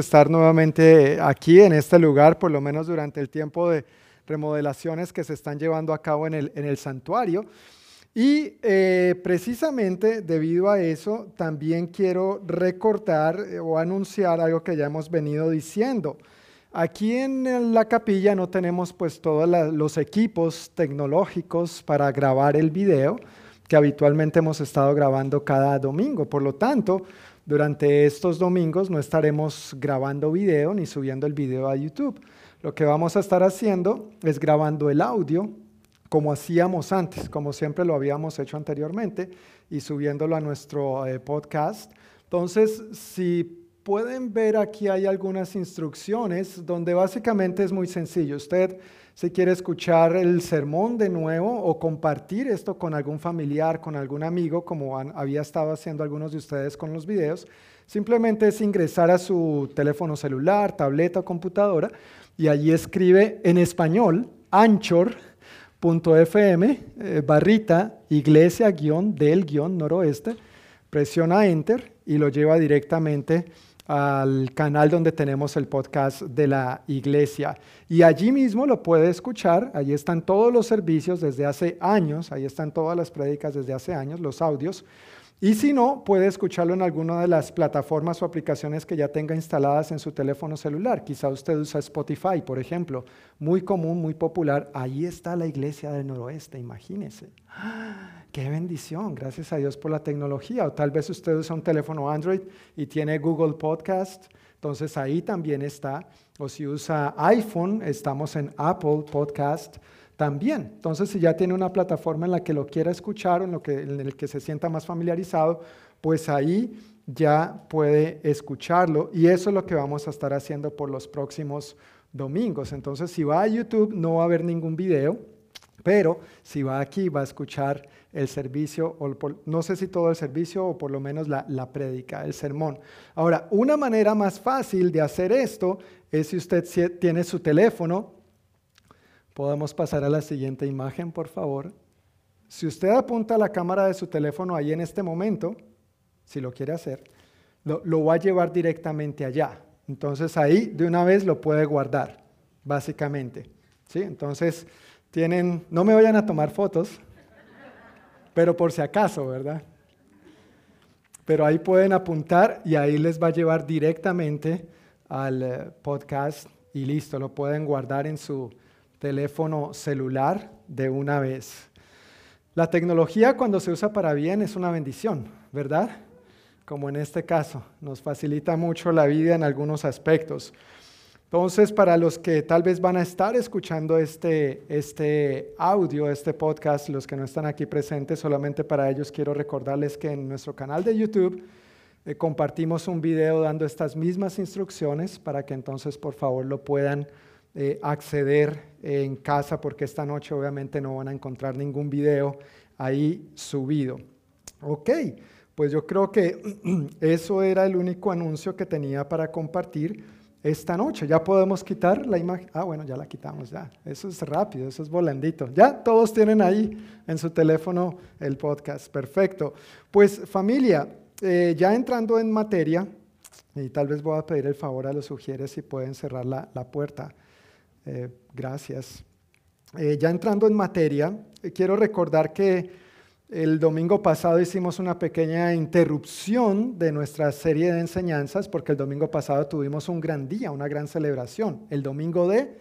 estar nuevamente aquí en este lugar, por lo menos durante el tiempo de remodelaciones que se están llevando a cabo en el, en el santuario. Y eh, precisamente debido a eso, también quiero recortar eh, o anunciar algo que ya hemos venido diciendo. Aquí en la capilla no tenemos pues todos los equipos tecnológicos para grabar el video que habitualmente hemos estado grabando cada domingo. Por lo tanto, durante estos domingos no estaremos grabando video ni subiendo el video a YouTube. Lo que vamos a estar haciendo es grabando el audio como hacíamos antes, como siempre lo habíamos hecho anteriormente, y subiéndolo a nuestro eh, podcast. Entonces, si pueden ver aquí hay algunas instrucciones donde básicamente es muy sencillo. Usted si quiere escuchar el sermón de nuevo o compartir esto con algún familiar, con algún amigo, como había estado haciendo algunos de ustedes con los videos, simplemente es ingresar a su teléfono celular, tableta o computadora y allí escribe en español anchor.fm eh, barrita iglesia guion del guion noroeste, presiona enter y lo lleva directamente al canal donde tenemos el podcast de la iglesia. Y allí mismo lo puede escuchar, allí están todos los servicios desde hace años, ahí están todas las prédicas desde hace años, los audios. Y si no, puede escucharlo en alguna de las plataformas o aplicaciones que ya tenga instaladas en su teléfono celular. Quizá usted usa Spotify, por ejemplo, muy común, muy popular. Ahí está la iglesia del noroeste, imagínese. Qué bendición, gracias a Dios por la tecnología. O tal vez usted usa un teléfono Android y tiene Google Podcast, entonces ahí también está. O si usa iPhone, estamos en Apple Podcast también. Entonces, si ya tiene una plataforma en la que lo quiera escuchar o en, lo que, en el que se sienta más familiarizado, pues ahí ya puede escucharlo. Y eso es lo que vamos a estar haciendo por los próximos domingos. Entonces, si va a YouTube, no va a haber ningún video, pero si va aquí, va a escuchar el servicio, o no sé si todo el servicio o por lo menos la, la prédica, el sermón. Ahora, una manera más fácil de hacer esto es si usted tiene su teléfono. Podemos pasar a la siguiente imagen, por favor. Si usted apunta la cámara de su teléfono ahí en este momento, si lo quiere hacer, lo, lo va a llevar directamente allá. Entonces ahí de una vez lo puede guardar, básicamente. ¿Sí? Entonces tienen, no me vayan a tomar fotos, pero por si acaso, ¿verdad? Pero ahí pueden apuntar y ahí les va a llevar directamente al eh, podcast y listo, lo pueden guardar en su teléfono celular de una vez. La tecnología cuando se usa para bien es una bendición, ¿verdad? Como en este caso, nos facilita mucho la vida en algunos aspectos. Entonces, para los que tal vez van a estar escuchando este, este audio, este podcast, los que no están aquí presentes, solamente para ellos quiero recordarles que en nuestro canal de YouTube eh, compartimos un video dando estas mismas instrucciones para que entonces por favor lo puedan eh, acceder en casa, porque esta noche obviamente no van a encontrar ningún video ahí subido. Ok, pues yo creo que eso era el único anuncio que tenía para compartir esta noche. Ya podemos quitar la imagen. Ah, bueno, ya la quitamos, ya. Eso es rápido, eso es volandito. Ya todos tienen ahí en su teléfono el podcast. Perfecto. Pues familia, eh, ya entrando en materia, y tal vez voy a pedir el favor a los sugieres si pueden cerrar la, puerta. Eh, gracias. Eh, ya entrando en materia, quiero recordar que el domingo pasado hicimos una pequeña interrupción de nuestra serie de enseñanzas porque el domingo pasado tuvimos un gran día, una gran celebración, el domingo de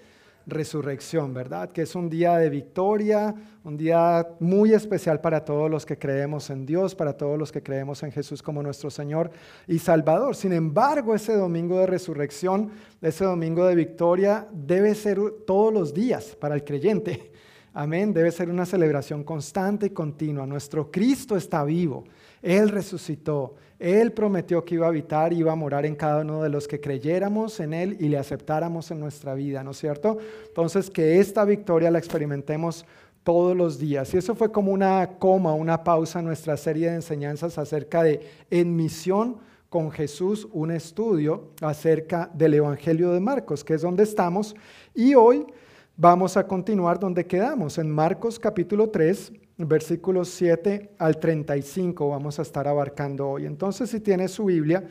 resurrección, ¿verdad? Que es un día de victoria, un día muy especial para todos los que creemos en Dios, para todos los que creemos en Jesús como nuestro Señor y Salvador. Sin embargo, ese domingo de resurrección, ese domingo de victoria, debe ser todos los días para el creyente. Amén. Debe ser una celebración constante y continua. Nuestro Cristo está vivo. Él resucitó. Él prometió que iba a habitar y iba a morar en cada uno de los que creyéramos en Él y le aceptáramos en nuestra vida, ¿no es cierto? Entonces, que esta victoria la experimentemos todos los días. Y eso fue como una coma, una pausa en nuestra serie de enseñanzas acerca de En misión con Jesús, un estudio acerca del Evangelio de Marcos, que es donde estamos. Y hoy Vamos a continuar donde quedamos, en Marcos capítulo 3, versículos 7 al 35, vamos a estar abarcando hoy. Entonces, si tiene su Biblia,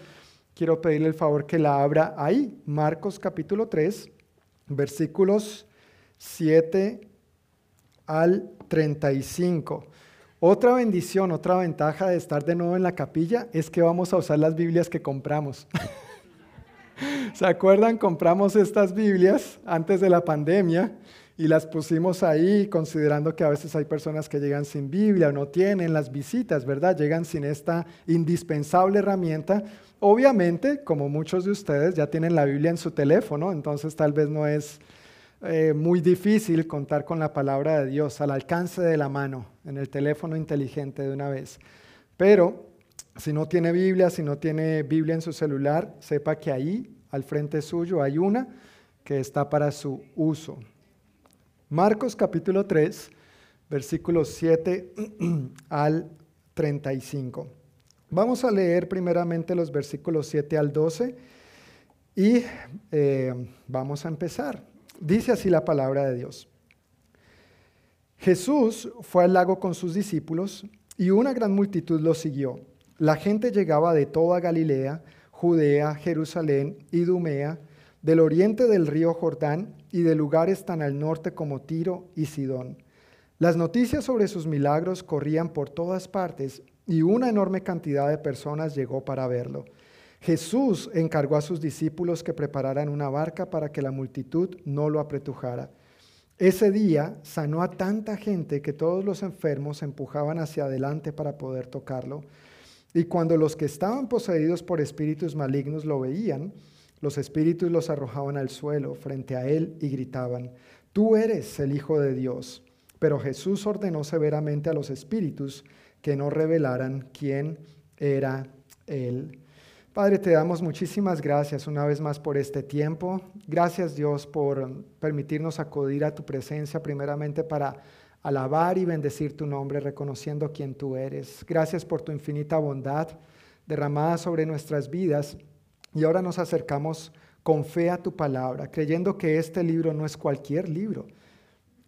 quiero pedirle el favor que la abra ahí, Marcos capítulo 3, versículos 7 al 35. Otra bendición, otra ventaja de estar de nuevo en la capilla es que vamos a usar las Biblias que compramos. ¿Se acuerdan? Compramos estas Biblias antes de la pandemia y las pusimos ahí considerando que a veces hay personas que llegan sin Biblia o no tienen las visitas, ¿verdad? Llegan sin esta indispensable herramienta. Obviamente, como muchos de ustedes ya tienen la Biblia en su teléfono, entonces tal vez no es eh, muy difícil contar con la palabra de Dios al alcance de la mano, en el teléfono inteligente de una vez. Pero si no tiene Biblia, si no tiene Biblia en su celular, sepa que ahí, al frente suyo, hay una que está para su uso. Marcos capítulo 3, versículos 7 al 35. Vamos a leer primeramente los versículos 7 al 12 y eh, vamos a empezar. Dice así la palabra de Dios. Jesús fue al lago con sus discípulos y una gran multitud lo siguió. La gente llegaba de toda Galilea, Judea, Jerusalén, Idumea, del oriente del río Jordán y de lugares tan al norte como Tiro y Sidón. Las noticias sobre sus milagros corrían por todas partes y una enorme cantidad de personas llegó para verlo. Jesús encargó a sus discípulos que prepararan una barca para que la multitud no lo apretujara. Ese día sanó a tanta gente que todos los enfermos empujaban hacia adelante para poder tocarlo. Y cuando los que estaban poseídos por espíritus malignos lo veían, los espíritus los arrojaban al suelo frente a él y gritaban, Tú eres el Hijo de Dios. Pero Jesús ordenó severamente a los espíritus que no revelaran quién era él. Padre, te damos muchísimas gracias una vez más por este tiempo. Gracias Dios por permitirnos acudir a tu presencia primeramente para alabar y bendecir tu nombre, reconociendo quién tú eres. Gracias por tu infinita bondad derramada sobre nuestras vidas. Y ahora nos acercamos con fe a tu palabra, creyendo que este libro no es cualquier libro.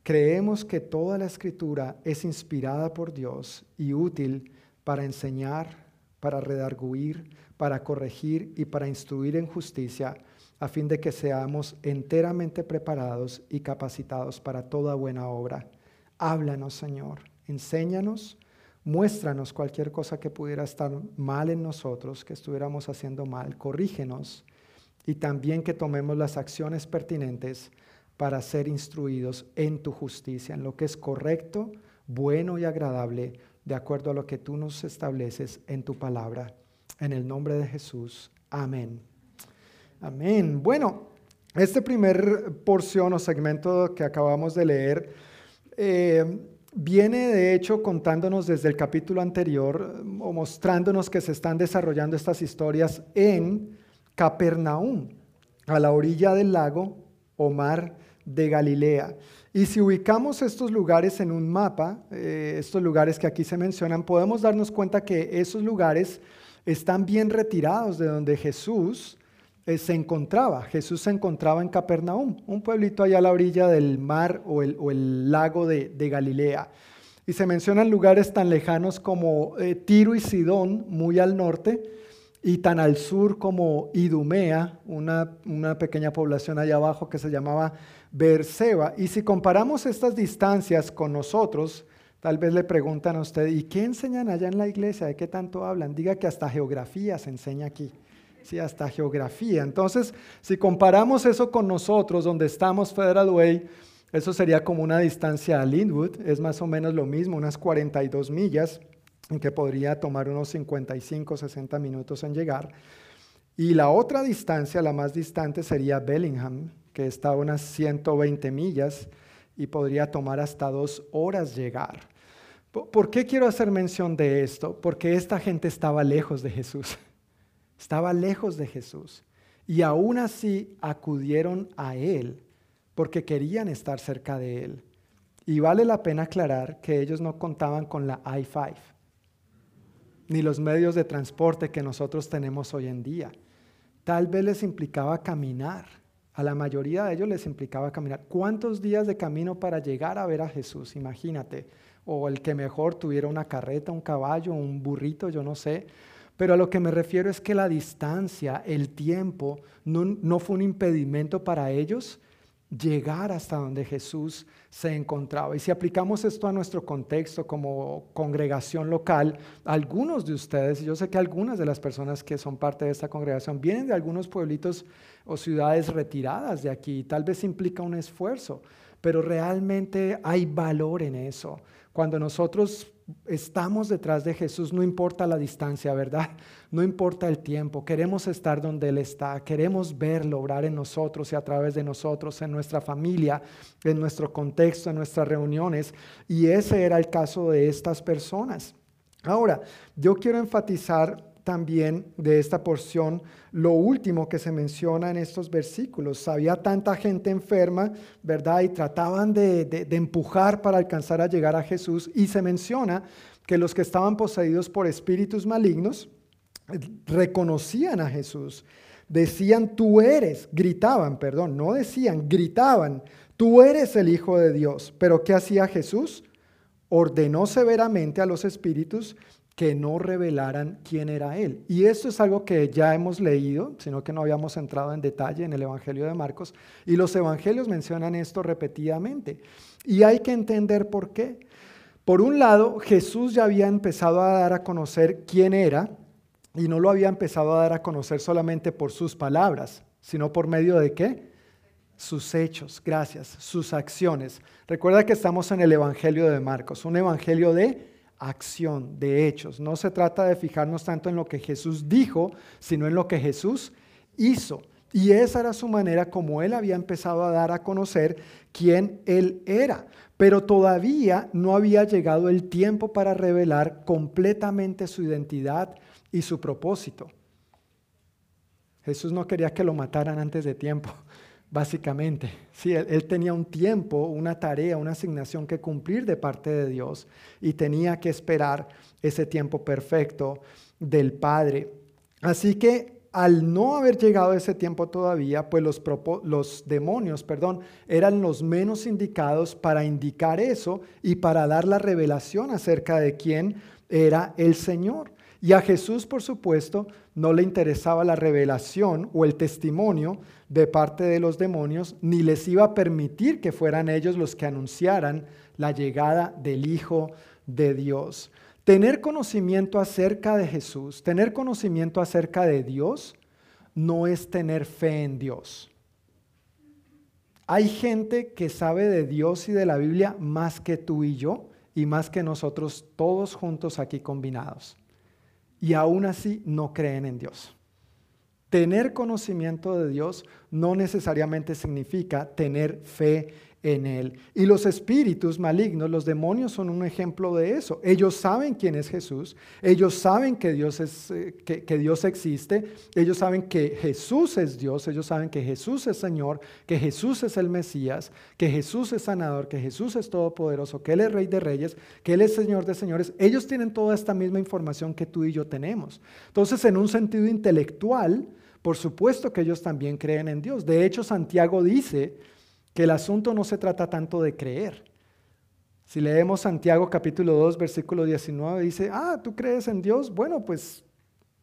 Creemos que toda la escritura es inspirada por Dios y útil para enseñar, para redarguir, para corregir y para instruir en justicia, a fin de que seamos enteramente preparados y capacitados para toda buena obra. Háblanos, Señor, enséñanos, muéstranos cualquier cosa que pudiera estar mal en nosotros, que estuviéramos haciendo mal, corrígenos y también que tomemos las acciones pertinentes para ser instruidos en tu justicia, en lo que es correcto, bueno y agradable, de acuerdo a lo que tú nos estableces en tu palabra. En el nombre de Jesús. Amén. Amén. Bueno, este primer porción o segmento que acabamos de leer eh, viene de hecho contándonos desde el capítulo anterior o mostrándonos que se están desarrollando estas historias en Capernaum, a la orilla del lago o mar de Galilea. Y si ubicamos estos lugares en un mapa, eh, estos lugares que aquí se mencionan, podemos darnos cuenta que esos lugares están bien retirados de donde Jesús eh, se encontraba. Jesús se encontraba en Capernaum, un pueblito allá a la orilla del mar o el, lago de, Galilea. Y se mencionan lugares tan lejanos como eh, Tiro y Sidón, muy al norte, y tan al sur como Idumea, una, una pequeña población allá abajo que se llamaba Berseba. Y si comparamos estas distancias con nosotros, Tal vez le preguntan a usted, ¿y qué enseñan allá en la iglesia? ¿De qué tanto hablan? Diga que hasta geografía se enseña aquí. Sí, hasta geografía. Entonces, si comparamos eso con nosotros, donde estamos Federal Way, eso sería como una distancia a Linwood, es más o menos lo mismo, unas 42 millas, en que podría tomar unos 55, 60 minutos en llegar. Y la otra distancia, la más distante, sería Bellingham, que está a unas 120 millas y podría tomar hasta dos horas llegar. ¿Por qué quiero hacer mención de esto? Porque esta gente estaba lejos de Jesús. Estaba lejos de Jesús. Y aún así acudieron a Él porque querían estar cerca de Él. Y vale la pena aclarar que ellos no contaban con la I-5, ni los medios de transporte que nosotros tenemos hoy en día. Tal vez les implicaba caminar. A la mayoría de ellos les implicaba caminar. ¿Cuántos días de camino para llegar a ver a Jesús? Imagínate o el que mejor tuviera una carreta, un caballo, un burrito, yo no sé. Pero a lo que me refiero es que la distancia, el tiempo, no, no fue un impedimento para ellos llegar hasta donde Jesús se encontraba. Y si aplicamos esto a nuestro contexto como congregación local, algunos de ustedes, yo sé que algunas de las personas que son parte de esta congregación vienen de algunos pueblitos o ciudades retiradas de aquí, tal vez implica un esfuerzo, pero realmente hay valor en eso. Cuando nosotros estamos detrás de Jesús, no importa la distancia, ¿verdad? No importa el tiempo, queremos estar donde Él está, queremos verlo obrar en nosotros y a través de nosotros, en nuestra familia, en nuestro contexto, en nuestras reuniones. Y ese era el caso de estas personas. Ahora, yo quiero enfatizar también de esta porción lo último que se menciona en estos versículos. Había tanta gente enferma, ¿verdad? Y trataban de, de, empujar para alcanzar a llegar a Jesús. Y se menciona que los que estaban poseídos por espíritus malignos reconocían a Jesús. Decían, tú eres, gritaban, perdón, no decían, gritaban, tú eres el Hijo de Dios. Pero ¿qué hacía Jesús? Ordenó severamente a los espíritus que no revelaran quién era Él. Y esto es algo que ya hemos leído, sino que no habíamos entrado en detalle en el Evangelio de Marcos. Y los Evangelios mencionan esto repetidamente. Y hay que entender por qué. Por un lado, Jesús ya había empezado a dar a conocer quién era, y no lo había empezado a dar a conocer solamente por sus palabras, sino por medio de qué? Sus hechos, gracias, sus acciones. Recuerda que estamos en el Evangelio de Marcos, un Evangelio de acción, de hechos. No se trata de fijarnos tanto en lo que Jesús dijo, sino en lo que Jesús hizo. Y esa era su manera como él había empezado a dar a conocer quién él era. Pero todavía no había llegado el tiempo para revelar completamente su identidad y su propósito. Jesús no quería que lo mataran antes de tiempo básicamente. Sí, él, tenía un tiempo, una tarea, una asignación que cumplir de parte de Dios y tenía que esperar ese tiempo perfecto del Padre. Así que al no haber llegado ese tiempo todavía, pues los, los demonios, perdón, eran los menos indicados para indicar eso y para dar la revelación acerca de quién era el Señor. Y a Jesús, por supuesto, no le interesaba la revelación o el testimonio de parte de los demonios, ni les iba a permitir que fueran ellos los que anunciaran la llegada del Hijo de Dios. Tener conocimiento acerca de Jesús, tener conocimiento acerca de Dios, no es tener fe en Dios. Hay gente que sabe de Dios y de la Biblia más que tú y yo y más que nosotros todos juntos aquí combinados y aún así no creen en Dios. Tener conocimiento de Dios no necesariamente significa tener fe en él. Y los espíritus malignos, los demonios son un ejemplo de eso. Ellos saben quién es Jesús, ellos saben que Dios, es, eh, que, Dios existe, ellos saben que Jesús es Dios, ellos saben que Jesús es Señor, que Jesús es el Mesías, que Jesús es sanador, que Jesús es todopoderoso, que Él es Rey de Reyes, que Él es Señor de Señores. Ellos tienen toda esta misma información que tú y yo tenemos. Entonces, en un sentido intelectual, por supuesto que ellos también creen en Dios. De hecho, Santiago dice, que el asunto no se trata tanto de creer. Si leemos Santiago capítulo 2, versículo 19, dice, ah, tú crees en Dios, bueno, pues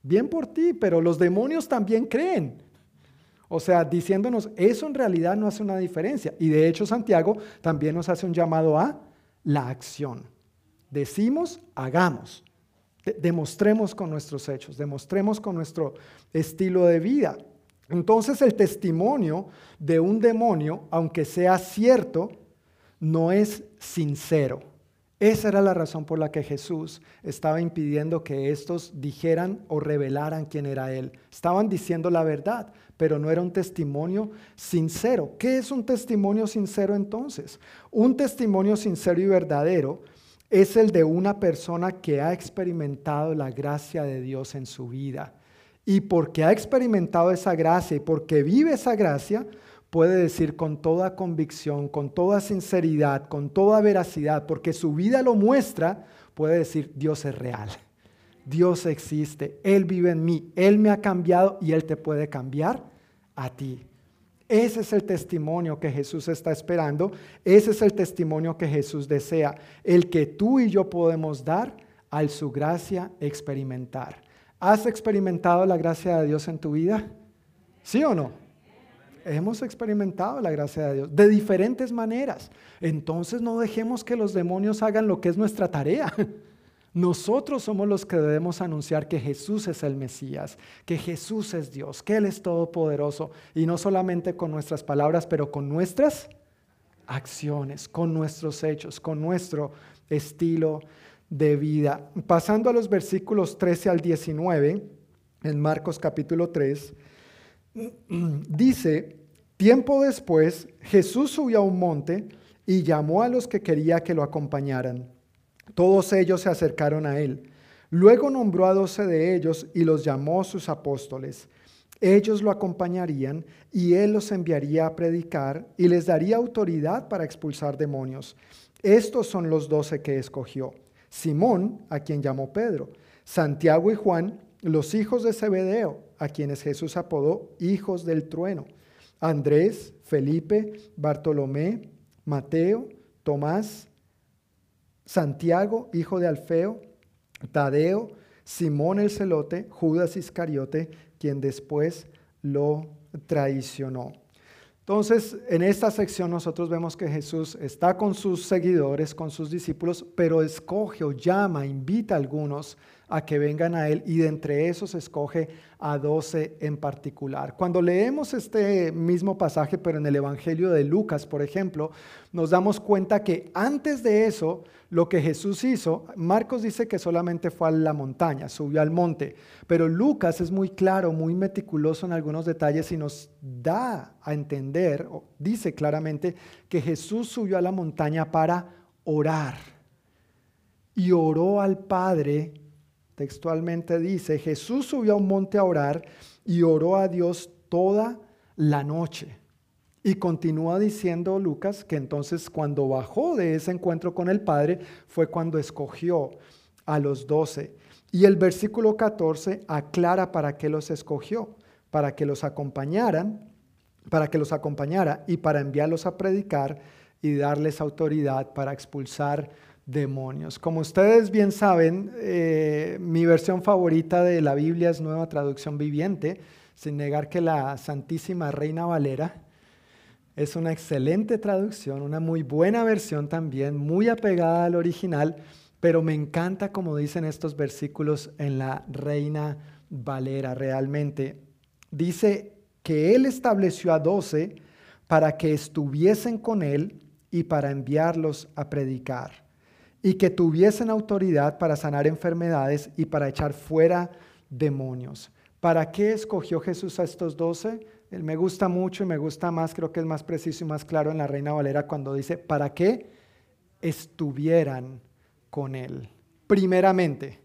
bien por ti, pero los demonios también creen. O sea, diciéndonos, eso en realidad no hace una diferencia. Y de hecho Santiago también nos hace un llamado a la acción. Decimos, hagamos. demostremos con nuestros hechos, demostremos con nuestro estilo de vida. Entonces el testimonio de un demonio, aunque sea cierto, no es sincero. Esa era la razón por la que Jesús estaba impidiendo que estos dijeran o revelaran quién era Él. Estaban diciendo la verdad, pero no era un testimonio sincero. ¿Qué es un testimonio sincero entonces? Un testimonio sincero y verdadero es el de una persona que ha experimentado la gracia de Dios en su vida y porque ha experimentado esa gracia y porque vive esa gracia, puede decir con toda convicción, con toda sinceridad, con toda veracidad, porque su vida lo muestra, puede decir, Dios es real. Dios existe, Él vive en mí, Él me ha cambiado y Él te puede cambiar a ti. Ese es el testimonio que Jesús está esperando, ese es el testimonio que Jesús desea, el que tú y yo podemos dar al su gracia experimentar ¿Has experimentado la gracia de Dios en tu vida? ¿Sí o no? Hemos experimentado la gracia de Dios de diferentes maneras. Entonces no dejemos que los demonios hagan lo que es nuestra tarea. Nosotros somos los que debemos anunciar que Jesús es el Mesías, que Jesús es Dios, que Él es todopoderoso, y no solamente con nuestras palabras, pero con nuestras acciones, con nuestros hechos, con nuestro estilo de vida. Pasando a los versículos 13 al 19, en Marcos capítulo 3, dice, tiempo después Jesús subió a un monte y llamó a los que quería que lo acompañaran. Todos ellos se acercaron a él. Luego nombró a doce de ellos y los llamó sus apóstoles. Ellos lo acompañarían y él los enviaría a predicar y les daría autoridad para expulsar demonios. Estos son los doce que escogió. Simón, a quien llamó Pedro, Santiago y Juan, los hijos de Zebedeo, a quienes Jesús apodó hijos del trueno, Andrés, Felipe, Bartolomé, Mateo, Tomás, Santiago, hijo de Alfeo, Tadeo, Simón el celote, Judas Iscariote, quien después lo traicionó. Entonces, en esta sección nosotros vemos que Jesús está con sus seguidores, con sus discípulos, pero escoge o llama, invita a algunos a que vengan a Él y de entre esos escoge a doce en particular. Cuando leemos este mismo pasaje, pero en el Evangelio de Lucas, por ejemplo, nos damos cuenta que antes de eso, lo que Jesús hizo, Marcos dice que solamente fue a la montaña, subió al monte, pero Lucas es muy claro, muy meticuloso en algunos detalles y nos da a entender, dice claramente, que Jesús subió a la montaña para orar y oró al Padre Textualmente dice, Jesús subió a un monte a orar y oró a Dios toda la noche. Y continúa diciendo Lucas que entonces cuando bajó de ese encuentro con el Padre fue cuando escogió a los doce. Y el versículo 14 aclara para qué los escogió, para que los acompañaran, para que los acompañara y para enviarlos a predicar y darles autoridad para expulsar demonios. Como ustedes bien saben, eh, mi versión favorita de la Biblia es Nueva Traducción Viviente, sin negar que la Santísima Reina Valera es una excelente traducción, una muy buena versión también, muy apegada al original, pero me encanta como dicen estos versículos en la Reina Valera realmente. Dice que Él estableció a doce para que estuviesen con Él y para enviarlos a predicar y que tuviesen autoridad para sanar enfermedades y para echar fuera demonios. ¿Para qué escogió Jesús a estos doce? Él me gusta mucho y me gusta más, creo que es más preciso y más claro en la Reina Valera cuando dice, para qué estuvieran con Él. Primeramente,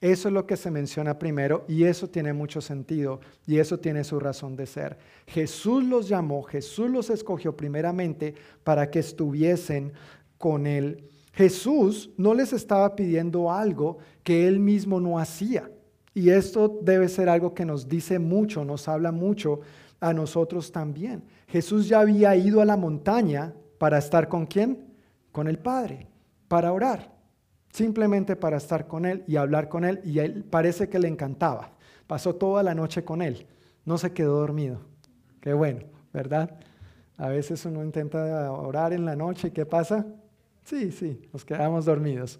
eso es lo que se menciona primero y eso tiene mucho sentido y eso tiene su razón de ser. Jesús los llamó, Jesús los escogió primeramente para que estuviesen con Él Jesús no les estaba pidiendo algo que él mismo no hacía. Y esto debe ser algo que nos dice mucho, nos habla mucho a nosotros también. Jesús ya había ido a la montaña para estar con quién? Con el Padre, para orar, simplemente para estar con Él y hablar con Él. Y él parece que le encantaba. Pasó toda la noche con Él, no se quedó dormido. Qué bueno, ¿verdad? A veces uno intenta orar en la noche y ¿qué pasa? Sí, sí, nos quedamos dormidos.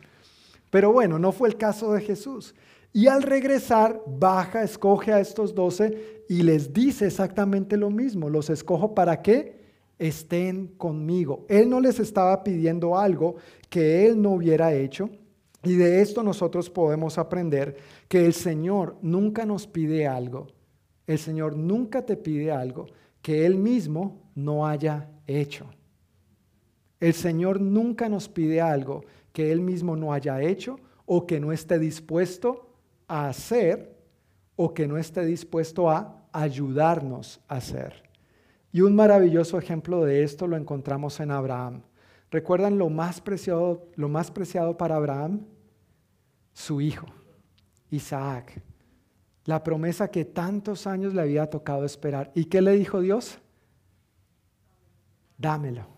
Pero bueno, no fue el caso de Jesús. Y al regresar, baja, escoge a estos doce y les dice exactamente lo mismo. Los escojo para que estén conmigo. Él no les estaba pidiendo algo que él no hubiera hecho. Y de esto nosotros podemos aprender que el Señor nunca nos pide algo. El Señor nunca te pide algo que Él mismo no haya hecho. El Señor nunca nos pide algo que Él mismo no haya hecho o que no esté dispuesto a hacer o que no esté dispuesto a ayudarnos a hacer. Y un maravilloso ejemplo de esto lo encontramos en Abraham. ¿Recuerdan lo más preciado, lo más preciado para Abraham? Su hijo, Isaac. La promesa que tantos años le había tocado esperar. ¿Y qué le dijo Dios? Dámelo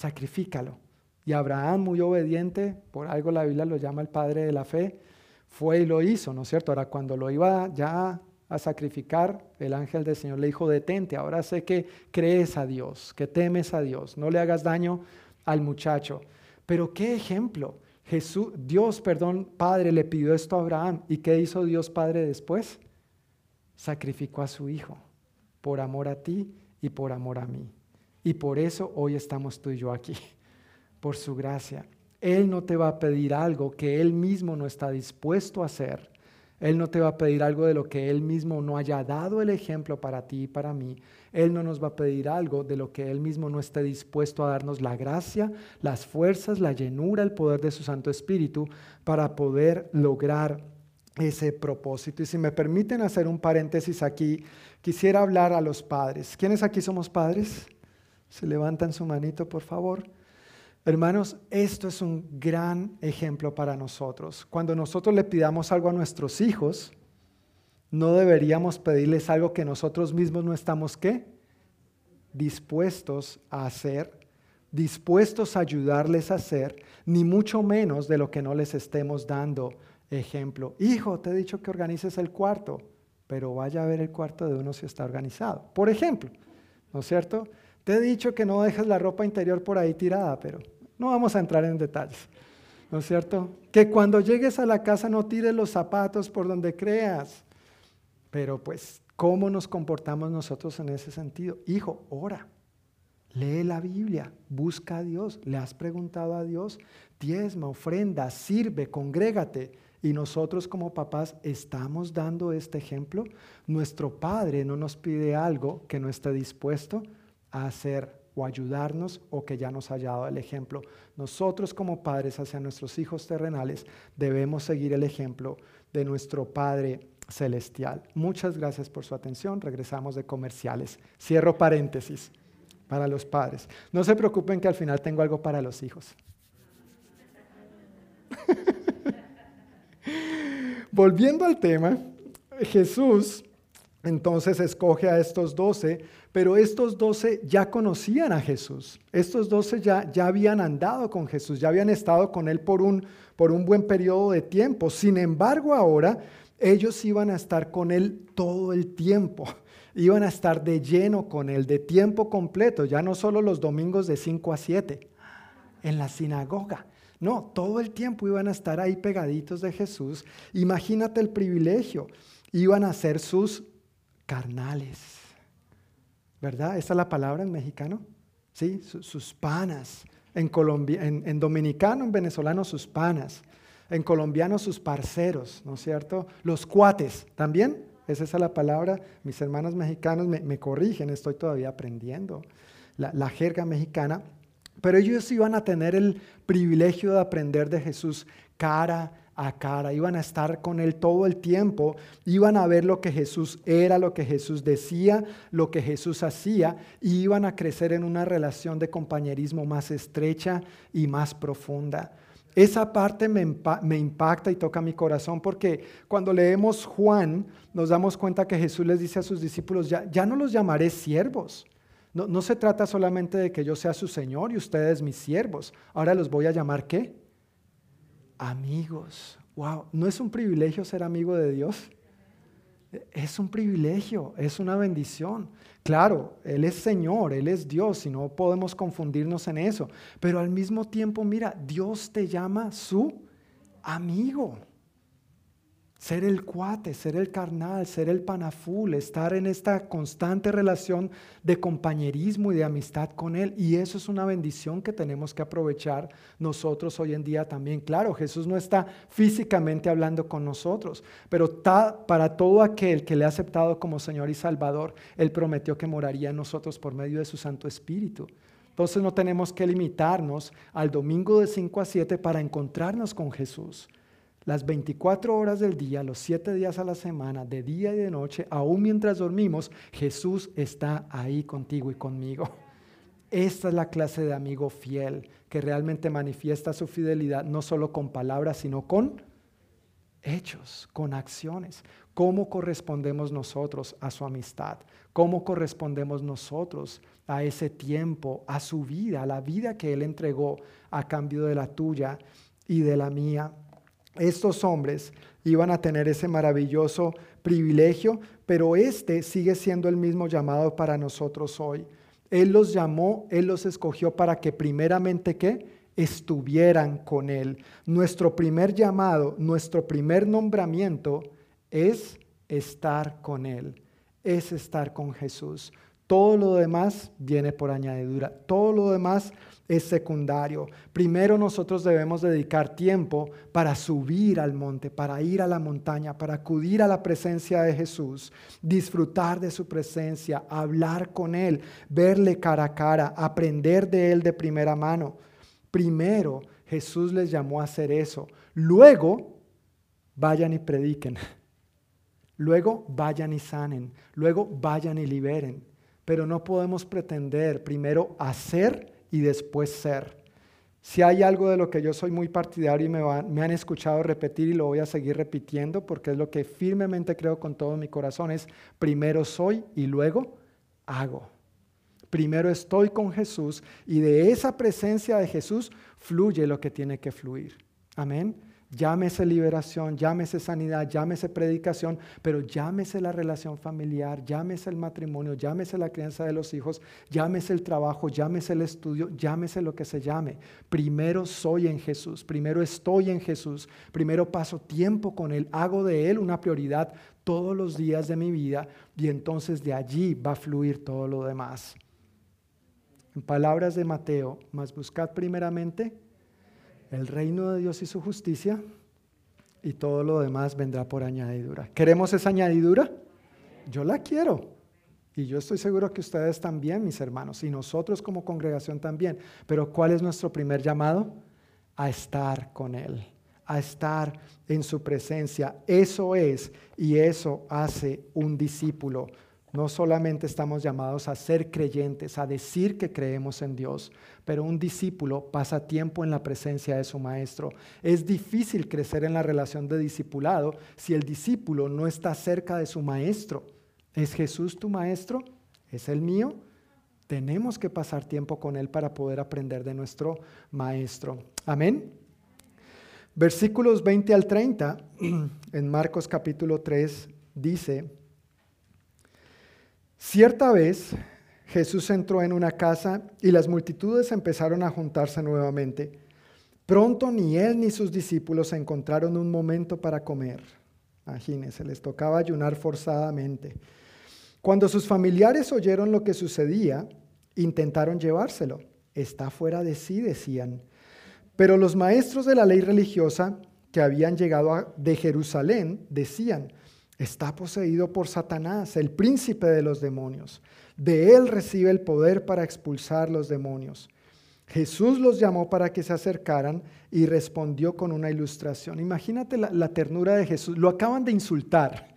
sacrifícalo. Y Abraham, muy obediente, por algo la Biblia lo llama el padre de la fe, fue y lo hizo, ¿no es cierto? Ahora, cuando lo iba ya a sacrificar, el ángel del Señor le dijo, detente, ahora sé que crees a Dios, que temes a Dios, no le hagas daño al muchacho. Pero qué ejemplo. Jesús, Dios, perdón, Padre, le pidió esto a Abraham. ¿Y qué hizo Dios Padre después? Sacrificó a su hijo por amor a ti y por amor a mí. Y por eso hoy estamos tú y yo aquí, por su gracia. Él no te va a pedir algo que Él mismo no está dispuesto a hacer. Él no te va a pedir algo de lo que Él mismo no haya dado el ejemplo para ti y para mí. Él no nos va a pedir algo de lo que Él mismo no esté dispuesto a darnos la gracia, las fuerzas, la llenura, el poder de su Santo Espíritu para poder lograr ese propósito. Y si me permiten hacer un paréntesis aquí, quisiera hablar a los padres. ¿Quiénes aquí somos padres? Se levantan su manito, por favor. Hermanos, esto es un gran ejemplo para nosotros. Cuando nosotros le pidamos algo a nuestros hijos, no deberíamos pedirles algo que nosotros mismos no estamos qué? Dispuestos a hacer, dispuestos a ayudarles a hacer, ni mucho menos de lo que no les estemos dando ejemplo. Hijo, te he dicho que organices el cuarto, pero vaya a ver el cuarto de uno si está organizado. Por ejemplo, ¿no es cierto? Te he dicho que no dejes la ropa interior por ahí tirada, pero no vamos a entrar en detalles. ¿No es cierto? Que cuando llegues a la casa no tires los zapatos por donde creas. Pero pues, ¿cómo nos comportamos nosotros en ese sentido? Hijo, ora. Lee la Biblia, busca a Dios, le has preguntado a Dios, diezma, ofrenda, sirve, congrégate. Y nosotros como papás estamos dando este ejemplo. Nuestro Padre no nos pide algo que no esté dispuesto a hacer o ayudarnos o que ya nos haya dado el ejemplo. Nosotros como padres hacia nuestros hijos terrenales debemos seguir el ejemplo de nuestro Padre celestial. Muchas gracias por su atención. Regresamos de comerciales. Cierro paréntesis para los padres. No se preocupen que al final tengo algo para los hijos. Volviendo al tema, Jesús entonces escoge a estos doce pero estos doce ya conocían a Jesús. Estos doce ya, ya habían andado con Jesús, ya habían estado con Él por un, por un buen periodo de tiempo. Sin embargo, ahora ellos iban a estar con Él todo el tiempo. Iban a estar de lleno con Él, de tiempo completo, ya no solo los domingos de 5 a 7 en la sinagoga. No, todo el tiempo iban a estar ahí pegaditos de Jesús. Imagínate el privilegio. Iban a ser sus carnales ¿verdad? ¿Esa es la palabra en mexicano? ¿Sí? Sus panas. En, Colombia, en, dominicano, en venezolano, sus panas. En colombiano, sus parceros, ¿no es cierto? Los cuates, ¿también? ¿Es esa la palabra? Mis hermanos mexicanos me, corrigen, estoy todavía aprendiendo la, la jerga mexicana. Pero ellos iban a tener el privilegio de aprender de Jesús cara a cara, iban a estar con Él todo el tiempo, iban a ver lo que Jesús era, lo que Jesús decía, lo que Jesús hacía, y iban a crecer en una relación de compañerismo más estrecha y más profunda. Esa parte me, impacta y toca mi corazón porque cuando leemos Juan nos damos cuenta que Jesús les dice a sus discípulos, ya, ya no los llamaré siervos. No, no se trata solamente de que yo sea su Señor y ustedes mis siervos. Ahora los voy a llamar qué? Amigos. Wow, ¿no es un privilegio ser amigo de Dios? Es un privilegio, es una bendición. Claro, Él es Señor, Él es Dios y no podemos confundirnos en eso. Pero al mismo tiempo, mira, Dios te llama su amigo. Ser el cuate, ser el carnal, ser el panaful, estar en esta constante relación de compañerismo y de amistad con Él. Y eso es una bendición que tenemos que aprovechar nosotros hoy en día también. Claro, Jesús no está físicamente hablando con nosotros, pero para todo aquel que le ha aceptado como Señor y Salvador, Él prometió que moraría en nosotros por medio de su Santo Espíritu. Entonces no tenemos que limitarnos al domingo de 5 a 7 para encontrarnos con Jesús las 24 horas del día, los 7 días a la semana, de día y de noche, aún mientras dormimos, Jesús está ahí contigo y conmigo. Esta es la clase de amigo fiel que realmente manifiesta su fidelidad no solo con palabras, sino con hechos, con acciones. ¿Cómo correspondemos nosotros a su amistad? ¿Cómo correspondemos nosotros a ese tiempo, a su vida, a la vida que Él entregó a cambio de la tuya y de la mía? Estos hombres iban a tener ese maravilloso privilegio, pero este sigue siendo el mismo llamado para nosotros hoy. Él los llamó, Él los escogió para que primeramente ¿qué? estuvieran con Él. Nuestro primer llamado, nuestro primer nombramiento es estar con Él, es estar con Jesús. Todo lo demás viene por añadidura, todo lo demás es secundario. Primero nosotros debemos dedicar tiempo para subir al monte, para ir a la montaña, para acudir a la presencia de Jesús, disfrutar de su presencia, hablar con Él, verle cara a cara, aprender de Él de primera mano. Primero Jesús les llamó a hacer eso. Luego vayan y prediquen. Luego vayan y sanen. Luego vayan y liberen. Pero no podemos pretender primero hacer y después ser. Si hay algo de lo que yo soy muy partidario y me, me, han escuchado repetir y lo voy a seguir repitiendo porque es lo que firmemente creo con todo mi corazón, es primero soy y luego hago. Primero estoy con Jesús y de esa presencia de Jesús fluye lo que tiene que fluir. Amén. Llámese liberación, llámese sanidad, llámese predicación, pero llámese la relación familiar, llámese el matrimonio, llámese la crianza de los hijos, llámese el trabajo, llámese el estudio, llámese lo que se llame. Primero soy en Jesús, primero estoy en Jesús, primero paso tiempo con Él, hago de Él una prioridad todos los días de mi vida y entonces de allí va a fluir todo lo demás. En palabras de Mateo, más buscad primeramente el reino de Dios y su justicia y todo lo demás vendrá por añadidura. ¿Queremos esa añadidura? Yo la quiero. Y yo estoy seguro que ustedes también, mis hermanos, y nosotros como congregación también. Pero ¿cuál es nuestro primer llamado? A estar con Él, a estar en su presencia. Eso es y eso hace un discípulo. No solamente estamos llamados a ser creyentes, a decir que creemos en Dios, pero un discípulo pasa tiempo en la presencia de su maestro. Es difícil crecer en la relación de discipulado si el discípulo no está cerca de su maestro. ¿Es Jesús tu maestro? ¿Es el mío? Tenemos que pasar tiempo con Él para poder aprender de nuestro maestro. Amén. Versículos 20 al 30 en Marcos capítulo 3 dice, Cierta vez Jesús entró en una casa y las multitudes empezaron a juntarse nuevamente. Pronto ni él ni sus discípulos encontraron un momento para comer. Imagínense, les tocaba ayunar forzadamente. Cuando sus familiares oyeron lo que sucedía, intentaron llevárselo. Está fuera de sí, decían. Pero los maestros de la ley religiosa que habían llegado de Jerusalén decían, está poseído por Satanás, el príncipe de los demonios. De él recibe el poder para expulsar los demonios. Jesús los llamó para que se acercaran y respondió con una ilustración. Imagínate la, ternura de Jesús. Lo acaban de insultar.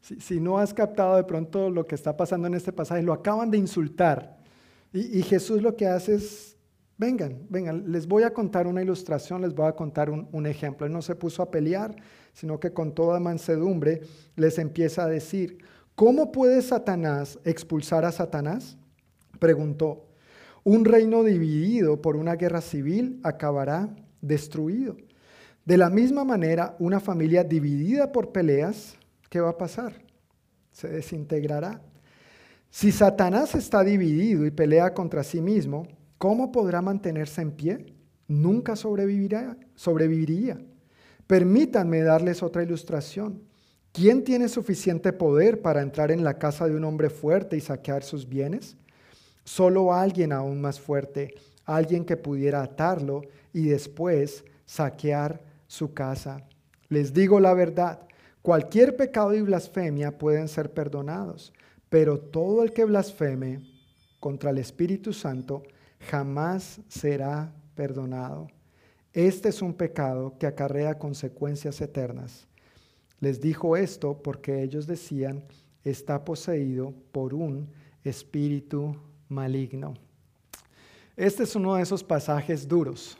Si, no has captado de pronto lo que está pasando en este pasaje, lo acaban de insultar. Y, Jesús lo que hace es, vengan, vengan, les voy a contar una ilustración, les voy a contar un, ejemplo. Él no se puso a pelear, sino que con toda mansedumbre les empieza a decir, ¿cómo puede Satanás expulsar a Satanás? Preguntó, un reino dividido por una guerra civil acabará destruido. De la misma manera, una familia dividida por peleas, ¿qué va a pasar? Se desintegrará. Si Satanás está dividido y pelea contra sí mismo, ¿cómo podrá mantenerse en pie? Nunca sobrevivirá, sobreviviría. Permítanme darles otra ilustración. ¿Quién tiene suficiente poder para entrar en la casa de un hombre fuerte y saquear sus bienes? Solo alguien aún más fuerte, alguien que pudiera atarlo y después saquear su casa. Les digo la verdad, cualquier pecado y blasfemia pueden ser perdonados, pero todo el que blasfeme contra el Espíritu Santo jamás será perdonado. Este es un pecado que acarrea consecuencias eternas. Les dijo esto porque ellos decían, está poseído por un espíritu maligno. Este es uno de esos pasajes duros,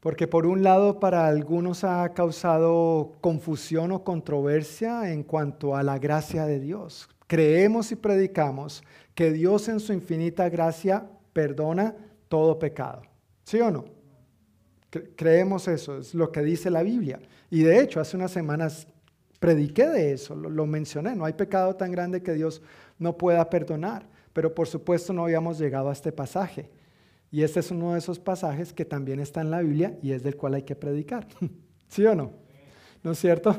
porque por un lado para algunos ha causado confusión o controversia en cuanto a la gracia de Dios. Creemos y predicamos que Dios en su infinita gracia perdona todo pecado. ¿Sí o no? Creemos eso, es lo que dice la Biblia. Y de hecho, hace unas semanas prediqué de eso, lo, mencioné, no hay pecado tan grande que Dios no pueda perdonar, pero por supuesto no habíamos llegado a este pasaje. Y este es uno de esos pasajes que también está en la Biblia y es del cual hay que predicar. ¿Sí o no? ¿No es cierto?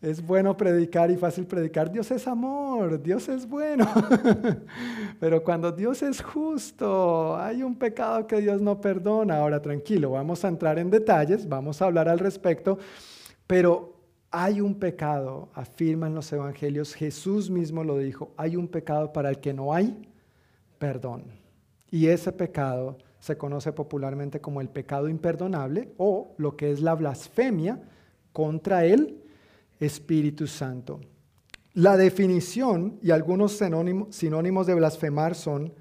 Es bueno predicar y fácil predicar. Dios es amor, Dios es bueno. Pero cuando Dios es justo, hay un pecado que Dios no perdona. Ahora, tranquilo, vamos a entrar en detalles, vamos a hablar al respecto. Pero hay un pecado, afirman los evangelios, Jesús mismo lo dijo, hay un pecado para el que no hay perdón. Y ese pecado se conoce popularmente como el pecado imperdonable o lo que es la blasfemia contra él Espíritu Santo. La definición y algunos sinónimos de blasfemar son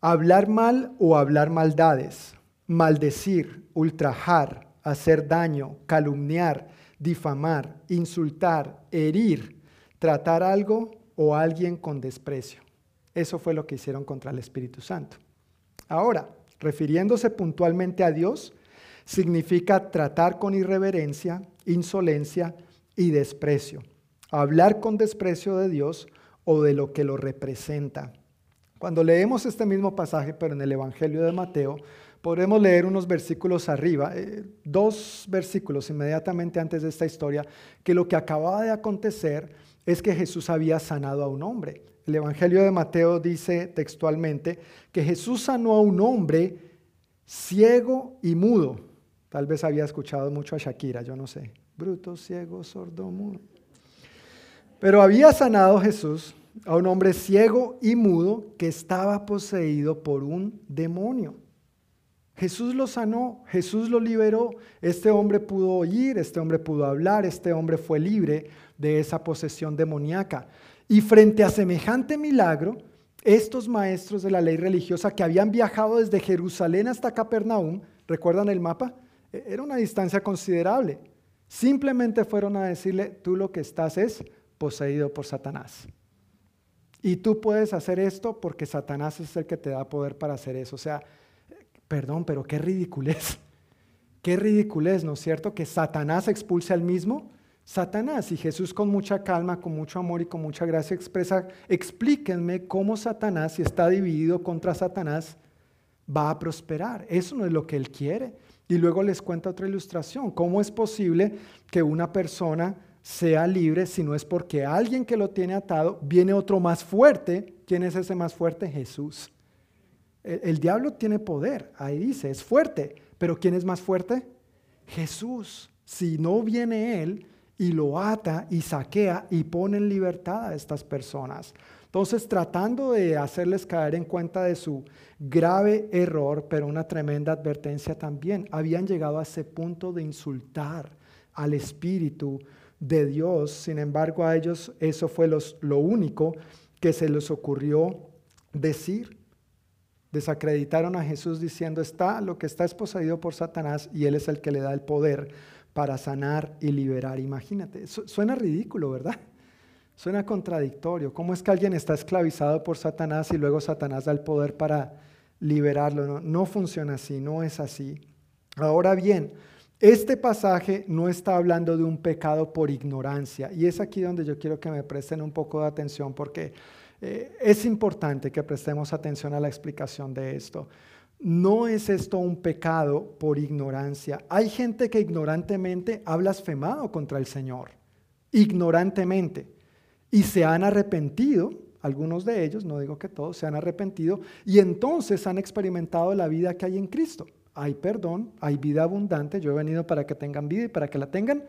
hablar mal o hablar maldades, maldecir, ultrajar, hacer daño, calumniar, difamar, insultar, herir, tratar algo o alguien con desprecio. Eso fue lo que hicieron contra el Espíritu Santo. Ahora, refiriéndose puntualmente a Dios, significa tratar con irreverencia, insolencia, y desprecio. Hablar con desprecio de Dios o de lo que lo representa. Cuando leemos este mismo pasaje, pero en el Evangelio de Mateo, podremos leer unos versículos arriba, eh, dos versículos inmediatamente antes de esta historia, que lo que acababa de acontecer es que Jesús había sanado a un hombre. El Evangelio de Mateo dice textualmente que Jesús sanó a un hombre ciego y mudo. Tal vez había escuchado mucho a Shakira, yo no sé bruto, ciego, sordo, mudo. Pero había sanado Jesús a un hombre ciego y mudo que estaba poseído por un demonio. Jesús lo sanó, Jesús lo liberó, este hombre pudo oír, este hombre pudo hablar, este hombre fue libre de esa posesión demoníaca. Y frente a semejante milagro, estos maestros de la ley religiosa que habían viajado desde Jerusalén hasta Capernaum, ¿recuerdan el mapa? E-, era una distancia considerable. Simplemente fueron a decirle, tú lo que estás es poseído por Satanás. Y tú puedes hacer esto porque Satanás es el que te da poder para hacer eso. O sea, perdón, pero qué ridiculez. Qué ridiculez, ¿no es cierto? Que Satanás expulse al mismo Satanás. Y Jesús con mucha calma, con mucho amor y con mucha gracia expresa, explíquenme cómo Satanás, si está dividido contra Satanás, va a prosperar. Eso no es lo que él quiere. Y luego les cuenta otra ilustración. ¿Cómo es posible que una persona sea libre si no es porque alguien que lo tiene atado viene otro más fuerte? ¿Quién es ese más fuerte? Jesús. El, diablo tiene poder, ahí dice, es fuerte. Pero ¿quién es más fuerte? Jesús. Si no viene Él y lo ata y saquea y pone en libertad a estas personas. Entonces, tratando de hacerles caer en cuenta de su grave error, pero una tremenda advertencia también, habían llegado a ese punto de insultar al Espíritu de Dios. Sin embargo, a ellos eso fue lo único que se les ocurrió decir. Desacreditaron a Jesús diciendo, está lo que está es poseído por Satanás y él es el que le da el poder para sanar y liberar. Imagínate, suena ridículo, ¿verdad? Suena contradictorio. ¿Cómo es que alguien está esclavizado por Satanás y luego Satanás da el poder para liberarlo? No, funciona así, no es así. Ahora bien, este pasaje no está hablando de un pecado por ignorancia y es aquí donde yo quiero que me presten un poco de atención porque eh, es importante que prestemos atención a la explicación de esto. No es esto un pecado por ignorancia. Hay gente que ignorantemente ha blasfemado contra el Señor, ignorantemente y se han arrepentido, algunos de ellos, no digo que todos, se han arrepentido y entonces han experimentado la vida que hay en Cristo. Hay perdón, hay vida abundante, yo he venido para que tengan vida y para que la tengan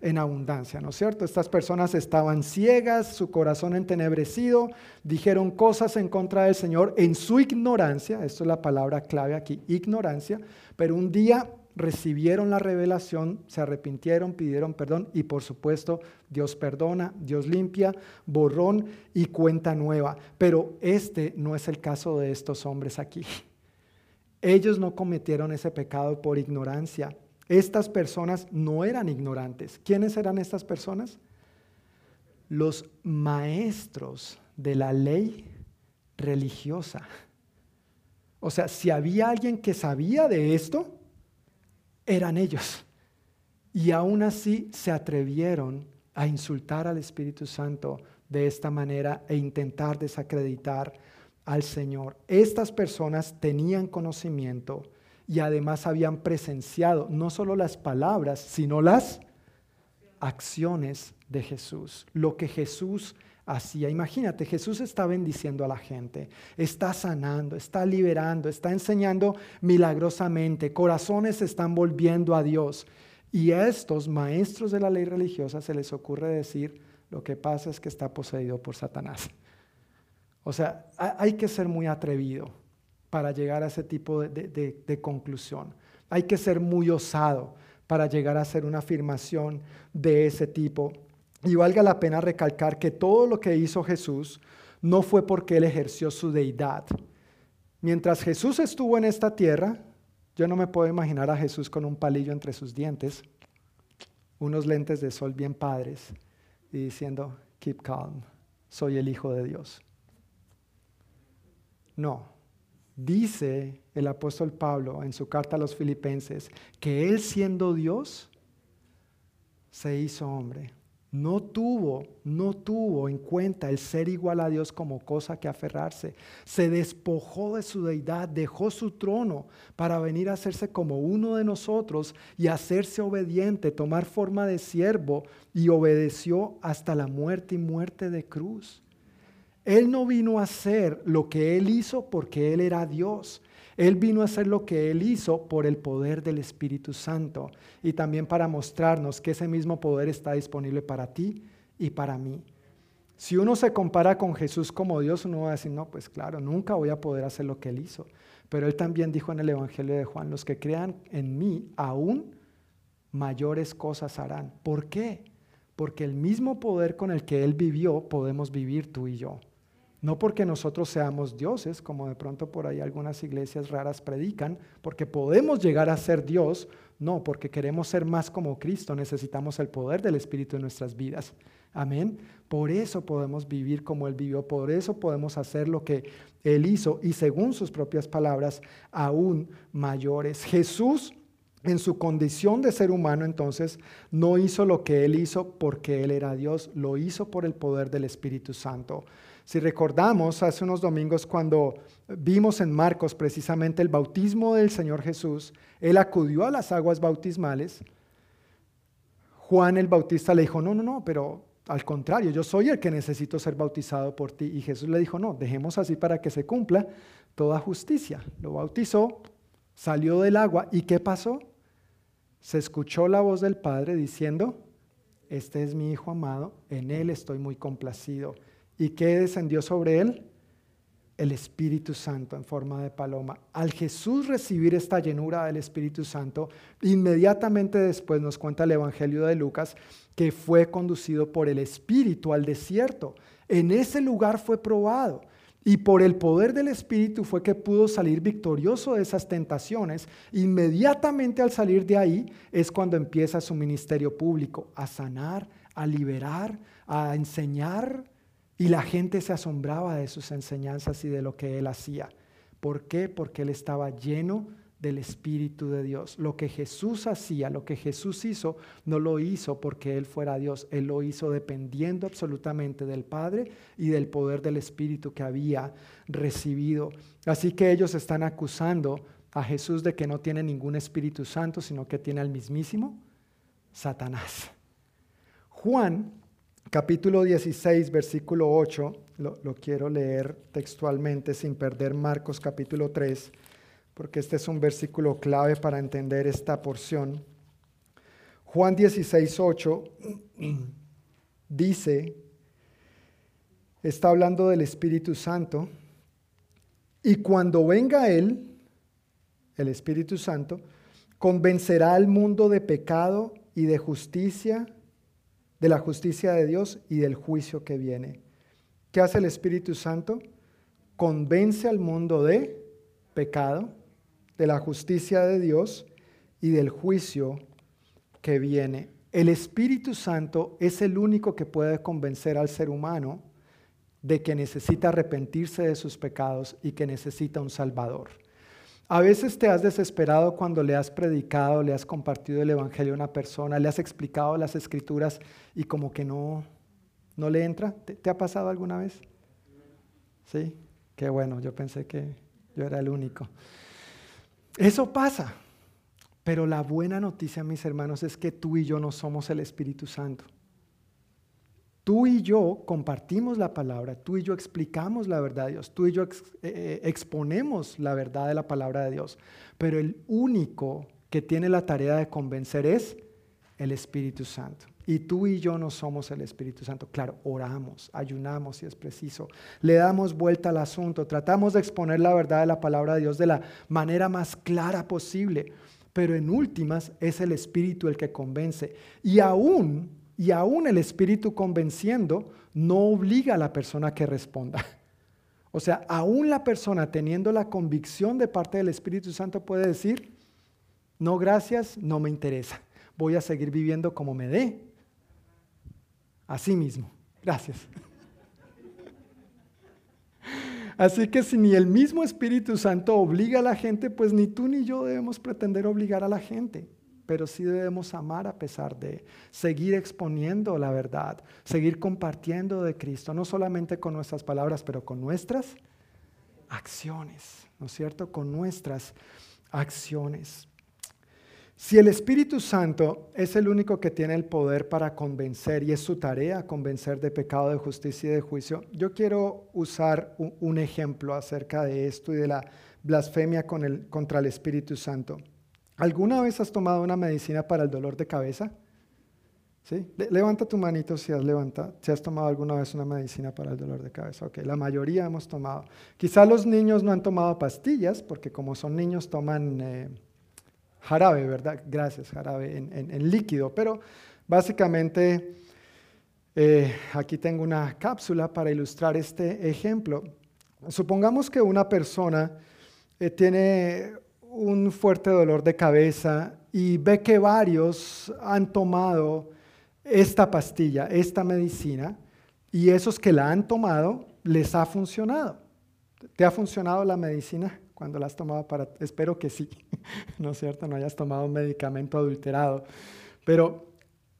en abundancia, ¿no es cierto? Estas personas estaban ciegas, su corazón entenebrecido, dijeron cosas en contra del Señor en su ignorancia, esto es la palabra clave aquí, ignorancia, pero un día recibieron la revelación, se arrepintieron, pidieron perdón y por supuesto Dios perdona, Dios limpia, borrón y cuenta nueva. Pero este no es el caso de estos hombres aquí. Ellos no cometieron ese pecado por ignorancia. Estas personas no eran ignorantes. ¿Quiénes eran estas personas? Los maestros de la ley religiosa. O sea, si había alguien que sabía de esto, eran ellos. Y aún así se atrevieron a insultar al Espíritu Santo de esta manera e intentar desacreditar al Señor. Estas personas tenían conocimiento y además habían presenciado no solo las palabras, sino las acciones de Jesús, lo que Jesús hacía. Imagínate, Jesús está bendiciendo a la gente, está sanando, está liberando, está enseñando milagrosamente, corazones están volviendo a Dios. Y a estos maestros de la ley religiosa se les ocurre decir, lo que pasa es que está poseído por Satanás. O sea, hay que ser muy atrevido para llegar a ese tipo de, conclusión. Hay que ser muy osado para llegar a hacer una afirmación de ese tipo. Y valga la pena recalcar que todo lo que hizo Jesús no fue porque él ejerció su deidad. Mientras Jesús estuvo en esta tierra, yo no me puedo imaginar a Jesús con un palillo entre sus dientes, unos lentes de sol bien padres y diciendo, keep calm, soy el Hijo de Dios. No, dice el apóstol Pablo en su carta a los filipenses que él siendo Dios se hizo hombre. No tuvo, no tuvo en cuenta el ser igual a Dios como cosa que aferrarse. Se despojó de su deidad, dejó su trono para venir a hacerse como uno de nosotros y hacerse obediente, tomar forma de siervo y obedeció hasta la muerte y muerte de cruz. Él no vino a hacer lo que él hizo porque él era Dios. Él vino a hacer lo que Él hizo por el poder del Espíritu Santo y también para mostrarnos que ese mismo poder está disponible para ti y para mí. Si uno se compara con Jesús como Dios, uno va a decir, no, pues claro, nunca voy a poder hacer lo que Él hizo. Pero Él también dijo en el Evangelio de Juan, los que crean en mí aún mayores cosas harán. ¿Por qué? Porque el mismo poder con el que Él vivió podemos vivir tú y yo. No porque nosotros seamos dioses, como de pronto por ahí algunas iglesias raras predican, porque podemos llegar a ser Dios, no, porque queremos ser más como Cristo, necesitamos el poder del Espíritu en nuestras vidas. Amén. Por eso podemos vivir como Él vivió, por eso podemos hacer lo que Él hizo y según sus propias palabras, aún mayores. Jesús en su condición de ser humano entonces no hizo lo que Él hizo porque Él era Dios, lo hizo por el poder del Espíritu Santo. Si recordamos hace unos domingos cuando vimos en Marcos precisamente el bautismo del Señor Jesús, Él acudió a las aguas bautismales. Juan el Bautista le dijo, no, no, no, pero al contrario, yo soy el que necesito ser bautizado por ti. Y Jesús le dijo, no, dejemos así para que se cumpla toda justicia. Lo bautizó, salió del agua y ¿qué pasó? Se escuchó la voz del Padre diciendo, este es mi Hijo amado, en Él estoy muy complacido. ¿Y qué descendió sobre él? El Espíritu Santo en forma de paloma. Al Jesús recibir esta llenura del Espíritu Santo, inmediatamente después nos cuenta el Evangelio de Lucas que fue conducido por el Espíritu al desierto. En ese lugar fue probado. Y por el poder del Espíritu fue que pudo salir victorioso de esas tentaciones. Inmediatamente al salir de ahí es cuando empieza su ministerio público, a sanar, a liberar, a enseñar y la gente se asombraba de sus enseñanzas y de lo que él hacía. ¿Por qué? Porque él estaba lleno del Espíritu de Dios. Lo que Jesús hacía, lo que Jesús hizo, no lo hizo porque Él fuera Dios, Él lo hizo dependiendo absolutamente del Padre y del poder del Espíritu que había recibido. Así que ellos están acusando a Jesús de que no tiene ningún Espíritu Santo, sino que tiene al mismísimo Satanás. Juan capítulo 16, versículo 8, lo, quiero leer textualmente sin perder Marcos capítulo 3, porque este es un versículo clave para entender esta porción. Juan 16, 8 dice, está hablando del Espíritu Santo, y cuando venga Él, el Espíritu Santo, convencerá al mundo de pecado y de justicia de la justicia de Dios y del juicio que viene. ¿Qué hace el Espíritu Santo? Convence al mundo de pecado, de la justicia de Dios y del juicio que viene. El Espíritu Santo es el único que puede convencer al ser humano de que necesita arrepentirse de sus pecados y que necesita un Salvador. A veces te has desesperado cuando le has predicado, le has compartido el Evangelio a una persona, le has explicado las escrituras y como que no, no le entra. ¿Te, ha pasado alguna vez? Sí, qué bueno, yo pensé que yo era el único. Eso pasa, pero la buena noticia, mis hermanos, es que tú y yo no somos el Espíritu Santo. Tú y yo compartimos la palabra, tú y yo explicamos la verdad de Dios, tú y yo eh, eh, exponemos la verdad de la palabra de Dios, pero el único que tiene la tarea de convencer es el Espíritu Santo. Y tú y yo no somos el Espíritu Santo. Claro, oramos, ayunamos si es preciso, le damos vuelta al asunto, tratamos de exponer la verdad de la palabra de Dios de la manera más clara posible, pero en últimas es el Espíritu el que convence. Y aún y aún el Espíritu convenciendo no obliga a la persona que responda. O sea, aún la persona teniendo la convicción de parte del Espíritu Santo puede decir, no gracias, no me interesa. Voy a seguir viviendo como me dé. Así mismo. Gracias. Así que si ni el mismo Espíritu Santo obliga a la gente, pues ni tú ni yo debemos pretender obligar a la gente pero sí debemos amar a pesar de seguir exponiendo la verdad, seguir compartiendo de Cristo, no solamente con nuestras palabras, pero con nuestras acciones, ¿no es cierto? Con nuestras acciones. Si el Espíritu Santo es el único que tiene el poder para convencer y es su tarea convencer de pecado, de justicia y de juicio, yo quiero usar un ejemplo acerca de esto y de la blasfemia contra el Espíritu Santo. ¿Alguna vez has tomado una medicina para el dolor de cabeza? ¿Sí? levanta tu manito si has, levantado, si has tomado alguna vez una medicina para el dolor de cabeza. Ok, la mayoría hemos tomado. Quizá los niños no han tomado pastillas, porque como son niños toman eh, jarabe, ¿verdad? Gracias, jarabe en, líquido. Pero básicamente eh, aquí tengo una cápsula para ilustrar este ejemplo. Supongamos que una persona eh, tiene un fuerte dolor de cabeza y ve que varios han tomado esta pastilla, esta medicina, y esos que la han tomado les ha funcionado. ¿Te ha funcionado la medicina cuando la has tomado para... Espero que sí, ¿no es cierto? No hayas tomado un medicamento adulterado. Pero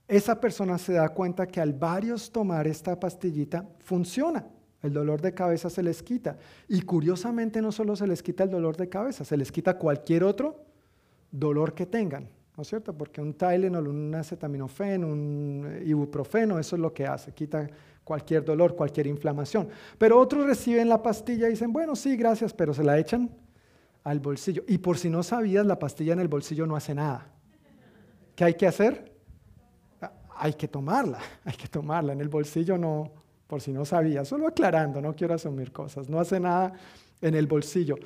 esa persona se da cuenta que al varios tomar esta pastillita funciona. El dolor de cabeza se les quita. Y curiosamente no solo se les quita el dolor de cabeza, se les quita cualquier otro dolor que tengan. ¿No es cierto? Porque un Tylenol, un acetaminofén, un ibuprofeno, eso es lo que hace, quita cualquier dolor, cualquier inflamación. Pero otros reciben la pastilla y dicen, bueno, sí, gracias, pero se la echan al bolsillo. Y por si no sabías, la pastilla en el bolsillo no hace nada. ¿Qué hay que hacer? Ah, hay que tomarla, hay que tomarla. En el bolsillo no, por si no sabía, solo aclarando, no quiero asumir cosas, no hace nada en el bolsillo.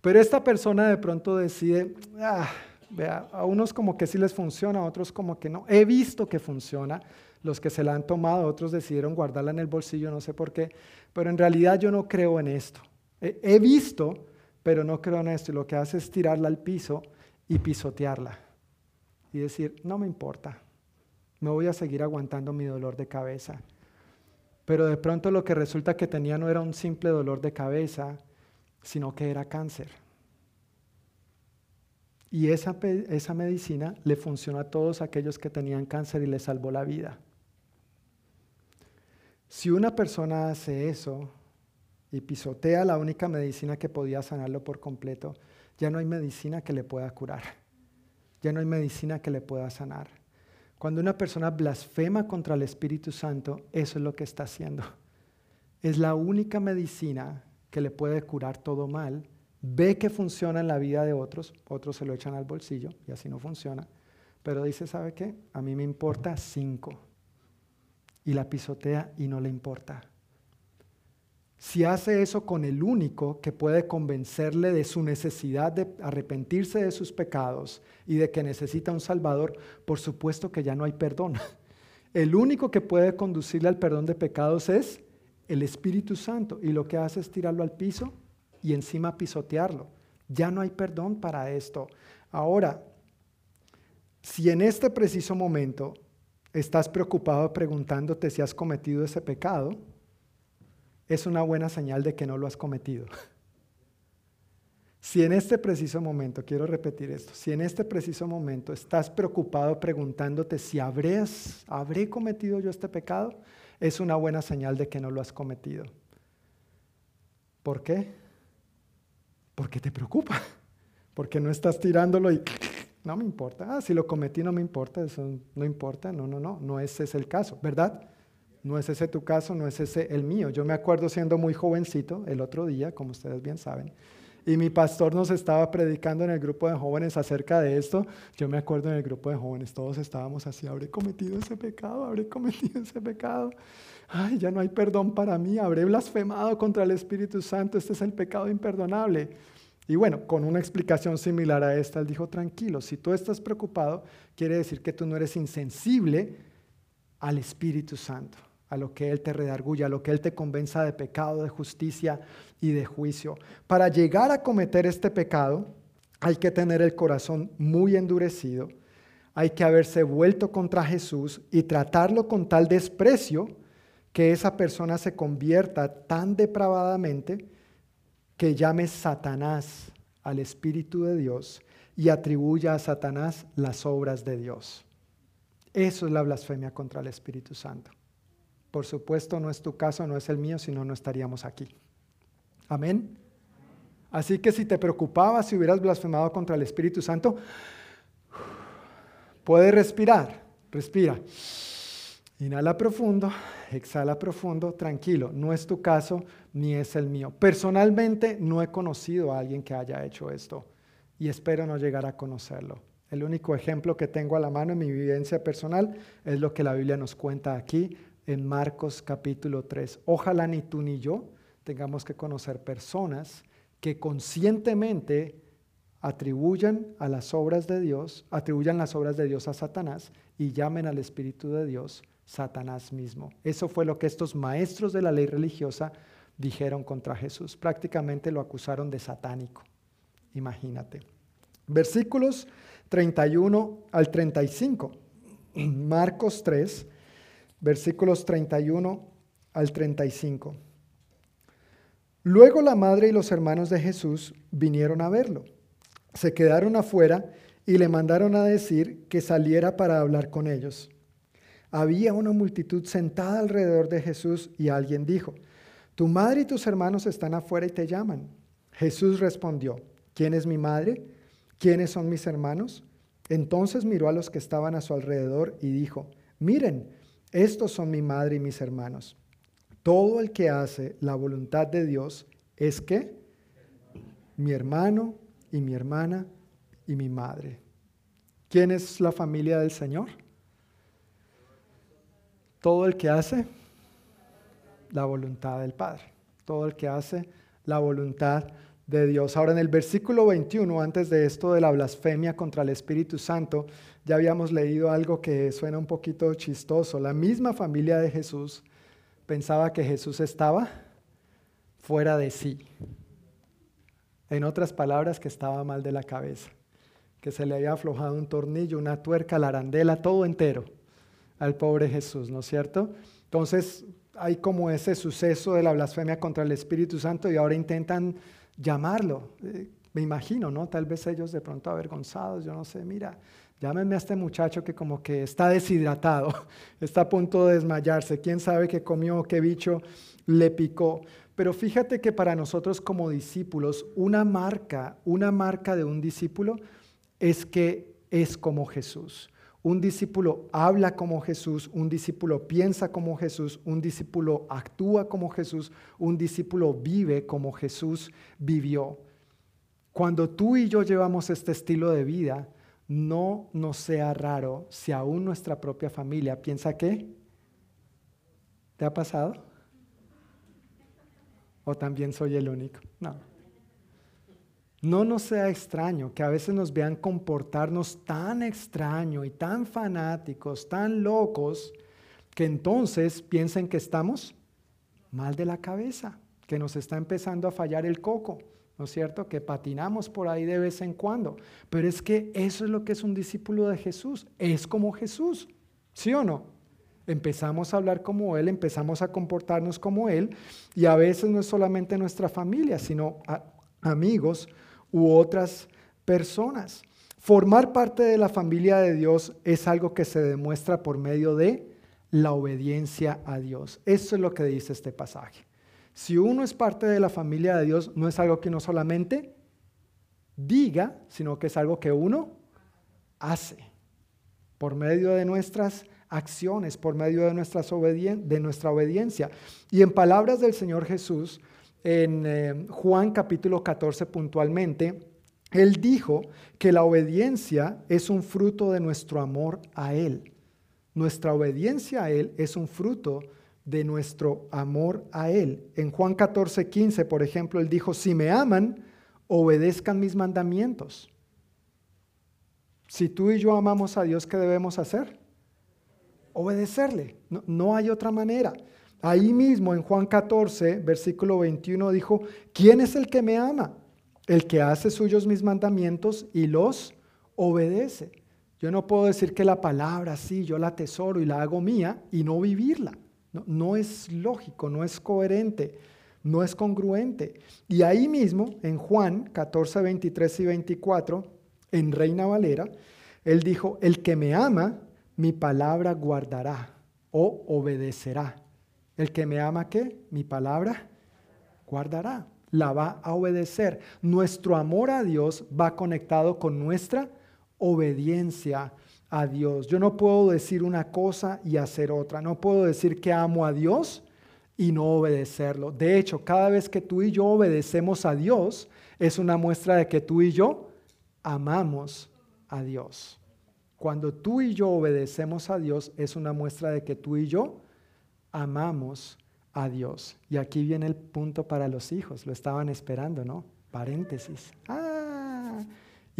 Pero esta persona de pronto decide, ah, vea, a unos como que sí les funciona, a otros como que no. He visto que funciona, los que se la han tomado, otros decidieron guardarla en el bolsillo, no sé por qué, pero en realidad yo no creo en esto. He visto, pero no creo en esto, y lo que hace es tirarla al piso y pisotearla y decir, no me importa, me voy a seguir aguantando mi dolor de cabeza pero de pronto lo que resulta que tenía no era un simple dolor de cabeza, sino que era cáncer. Y esa, esa medicina le funcionó a todos aquellos que tenían cáncer y le salvó la vida. Si una persona hace eso y pisotea la única medicina que podía sanarlo por completo, ya no hay medicina que le pueda curar. Ya no hay medicina que le pueda sanar. Cuando una persona blasfema contra el Espíritu Santo, eso es lo que está haciendo. Es la única medicina que le puede curar todo mal. Ve que funciona en la vida de otros, otros se lo echan al bolsillo y así no funciona. Pero dice, ¿sabe qué? A mí me importa cinco. Y la pisotea y no le importa. Si hace eso con el único que puede convencerle de su necesidad de arrepentirse de sus pecados y de que necesita un Salvador, por supuesto que ya no hay perdón. El único que puede conducirle al perdón de pecados es el Espíritu Santo y lo que hace es tirarlo al piso y encima pisotearlo. Ya no hay perdón para esto. Ahora, si en este preciso momento estás preocupado preguntándote si has cometido ese pecado, es una buena señal de que no lo has cometido. Si en este preciso momento, quiero repetir esto, si en este preciso momento estás preocupado preguntándote si habré cometido yo este pecado, es una buena señal de que no lo has cometido. ¿Por qué? Porque te preocupa, porque no estás tirándolo y no me importa. Ah, si lo cometí no me importa, eso no importa. No, no, no, no ese es el caso, ¿verdad? No es ese tu caso, no es ese el mío. Yo me acuerdo siendo muy jovencito el otro día, como ustedes bien saben, y mi pastor nos estaba predicando en el grupo de jóvenes acerca de esto. Yo me acuerdo en el grupo de jóvenes, todos estábamos así, habré cometido ese pecado, habré cometido ese pecado. Ay, ya no hay perdón para mí, habré blasfemado contra el Espíritu Santo, este es el pecado imperdonable. Y bueno, con una explicación similar a esta, él dijo, tranquilo, si tú estás preocupado, quiere decir que tú no eres insensible al Espíritu Santo a lo que Él te redarguya, a lo que Él te convenza de pecado, de justicia y de juicio. Para llegar a cometer este pecado, hay que tener el corazón muy endurecido, hay que haberse vuelto contra Jesús y tratarlo con tal desprecio que esa persona se convierta tan depravadamente que llame Satanás al Espíritu de Dios y atribuya a Satanás las obras de Dios. Eso es la blasfemia contra el Espíritu Santo. Por supuesto, no es tu caso, no es el mío, si no, no estaríamos aquí. Amén. Así que si te preocupaba si hubieras blasfemado contra el Espíritu Santo, puedes respirar, respira. Inhala profundo, exhala profundo, tranquilo. No es tu caso ni es el mío. Personalmente no he conocido a alguien que haya hecho esto y espero no llegar a conocerlo. El único ejemplo que tengo a la mano en mi vivencia personal es lo que la Biblia nos cuenta aquí en Marcos capítulo 3. Ojalá ni tú ni yo tengamos que conocer personas que conscientemente atribuyan a las obras de Dios, atribuyan las obras de Dios a Satanás y llamen al Espíritu de Dios Satanás mismo. Eso fue lo que estos maestros de la ley religiosa dijeron contra Jesús. Prácticamente lo acusaron de satánico. Imagínate. Versículos 31 al 35. Marcos 3, versículos 31 al 35. Luego la madre y los hermanos de Jesús vinieron a verlo. Se quedaron afuera y le mandaron a decir que saliera para hablar con ellos. Había una multitud sentada alrededor de Jesús y alguien dijo, Tu madre y tus hermanos están afuera y te llaman. Jesús respondió, ¿quién es mi madre? ¿Quiénes son mis hermanos? Entonces miró a los que estaban a su alrededor y dijo, Miren, estos son mi madre y mis hermanos. Todo el que hace la voluntad de Dios es que mi hermano y mi hermana y mi madre. ¿Quién es la familia del Señor? Todo el que hace la voluntad del Padre. Todo el que hace la voluntad de Dios. Ahora en el versículo 21, antes de esto de la blasfemia contra el Espíritu Santo, ya habíamos leído algo que suena un poquito chistoso. La misma familia de Jesús pensaba que Jesús estaba fuera de sí. En otras palabras, que estaba mal de la cabeza, que se le había aflojado un tornillo, una tuerca, la arandela, todo entero al pobre Jesús, ¿no es cierto? Entonces hay como ese suceso de la blasfemia contra el Espíritu Santo y ahora intentan llamarlo. Eh, me imagino, ¿no? Tal vez ellos de pronto avergonzados, yo no sé, mira, llámenme a este muchacho que como que está deshidratado, está a punto de desmayarse, quién sabe qué comió, qué bicho le picó. Pero fíjate que para nosotros como discípulos, una marca, una marca de un discípulo es que es como Jesús. Un discípulo habla como Jesús, un discípulo piensa como Jesús, un discípulo actúa como Jesús, un discípulo vive como Jesús vivió. Cuando tú y yo llevamos este estilo de vida, no nos sea raro si aún nuestra propia familia piensa que, ¿te ha pasado? ¿O también soy el único? No. No nos sea extraño que a veces nos vean comportarnos tan extraño y tan fanáticos, tan locos, que entonces piensen que estamos mal de la cabeza, que nos está empezando a fallar el coco, ¿no es cierto? Que patinamos por ahí de vez en cuando. Pero es que eso es lo que es un discípulo de Jesús, es como Jesús, ¿sí o no? Empezamos a hablar como Él, empezamos a comportarnos como Él, y a veces no es solamente nuestra familia, sino amigos u otras personas. Formar parte de la familia de Dios es algo que se demuestra por medio de la obediencia a Dios. Eso es lo que dice este pasaje. Si uno es parte de la familia de Dios, no es algo que uno solamente diga, sino que es algo que uno hace por medio de nuestras acciones, por medio de, de nuestra obediencia. Y en palabras del Señor Jesús, en eh, Juan capítulo 14 puntualmente, Él dijo que la obediencia es un fruto de nuestro amor a Él. Nuestra obediencia a Él es un fruto de nuestro amor a Él. En Juan 14, 15, por ejemplo, Él dijo, si me aman, obedezcan mis mandamientos. Si tú y yo amamos a Dios, ¿qué debemos hacer? Obedecerle. No, no, hay otra manera. Ahí mismo en Juan 14, versículo 21 dijo, ¿quién es el que me ama? El que hace suyos mis mandamientos y los obedece. Yo no puedo decir que la palabra sí, yo la atesoro y la hago mía y no vivirla. No, es lógico, no es coherente, no es congruente. Y ahí mismo, en Juan 14, 23 y 24, en Reina Valera, él dijo, el que me ama, mi palabra guardará o obedecerá. El que me ama, ¿qué? Mi palabra guardará, la va a obedecer. Nuestro amor a Dios va conectado con nuestra obediencia a Dios. Yo no puedo decir una cosa y hacer otra. No puedo decir que amo a Dios y no obedecerlo. De hecho, cada vez que tú y yo obedecemos a Dios, es una muestra de que tú y yo amamos a Dios. Cuando tú y yo obedecemos a Dios, es una muestra de que tú y yo amamos a Dios. Y aquí viene el punto para los hijos. Lo estaban esperando, ¿no? Paréntesis. Ah,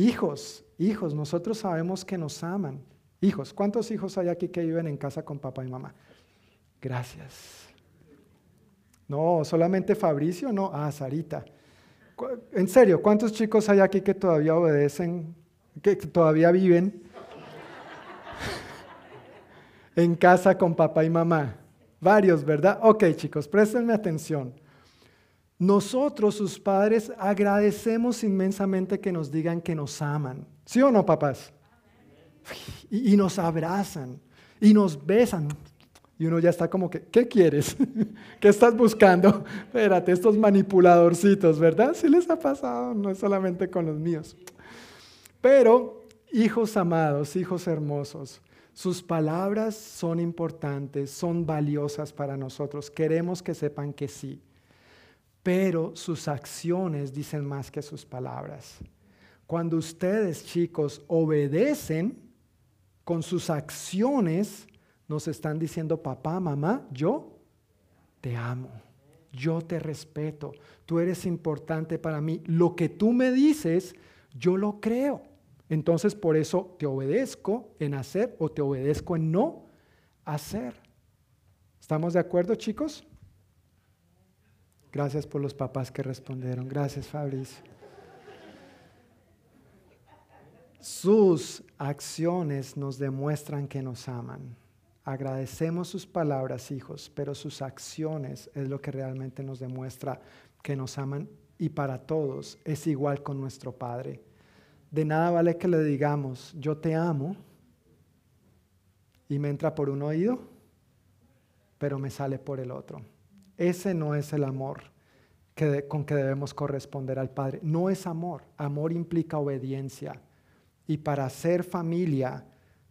hijos, hijos, nosotros sabemos que nos aman. Hijos, ¿cuántos hijos hay aquí que viven en casa con papá y mamá? Gracias. No, solamente Fabricio, no. Ah, Sarita. En serio, ¿cuántos chicos hay aquí que todavía obedecen, que todavía viven en casa con papá y mamá? Varios, ¿verdad? Ok, chicos, préstenme atención. Nosotros, sus padres, agradecemos inmensamente que nos digan que nos aman. ¿Sí o no, papás? Y, nos abrazan y nos besan. Y uno ya está como que, ¿qué quieres? ¿Qué estás buscando? Espérate, estos manipuladorcitos, ¿verdad? Sí les ha pasado, no es solamente con los míos. Pero, hijos amados, hijos hermosos, sus palabras son importantes, son valiosas para nosotros. Queremos que sepan que sí. Pero sus acciones dicen más que sus palabras. Cuando ustedes, chicos, obedecen con sus acciones, nos están diciendo, papá, mamá, yo te amo, yo te respeto, tú eres importante para mí. Lo que tú me dices, yo lo creo. Entonces por eso te obedezco en hacer o te obedezco en no hacer. ¿Estamos de acuerdo, chicos? Gracias por los papás que respondieron. Gracias, Fabricio. Sus acciones nos demuestran que nos aman. Agradecemos sus palabras, hijos, pero sus acciones es lo que realmente nos demuestra que nos aman y para todos es igual con nuestro Padre. De nada vale que le digamos, yo te amo, y me entra por un oído, pero me sale por el otro. Ese no es el amor con que debemos corresponder al Padre. No es amor. Amor implica obediencia. Y para ser familia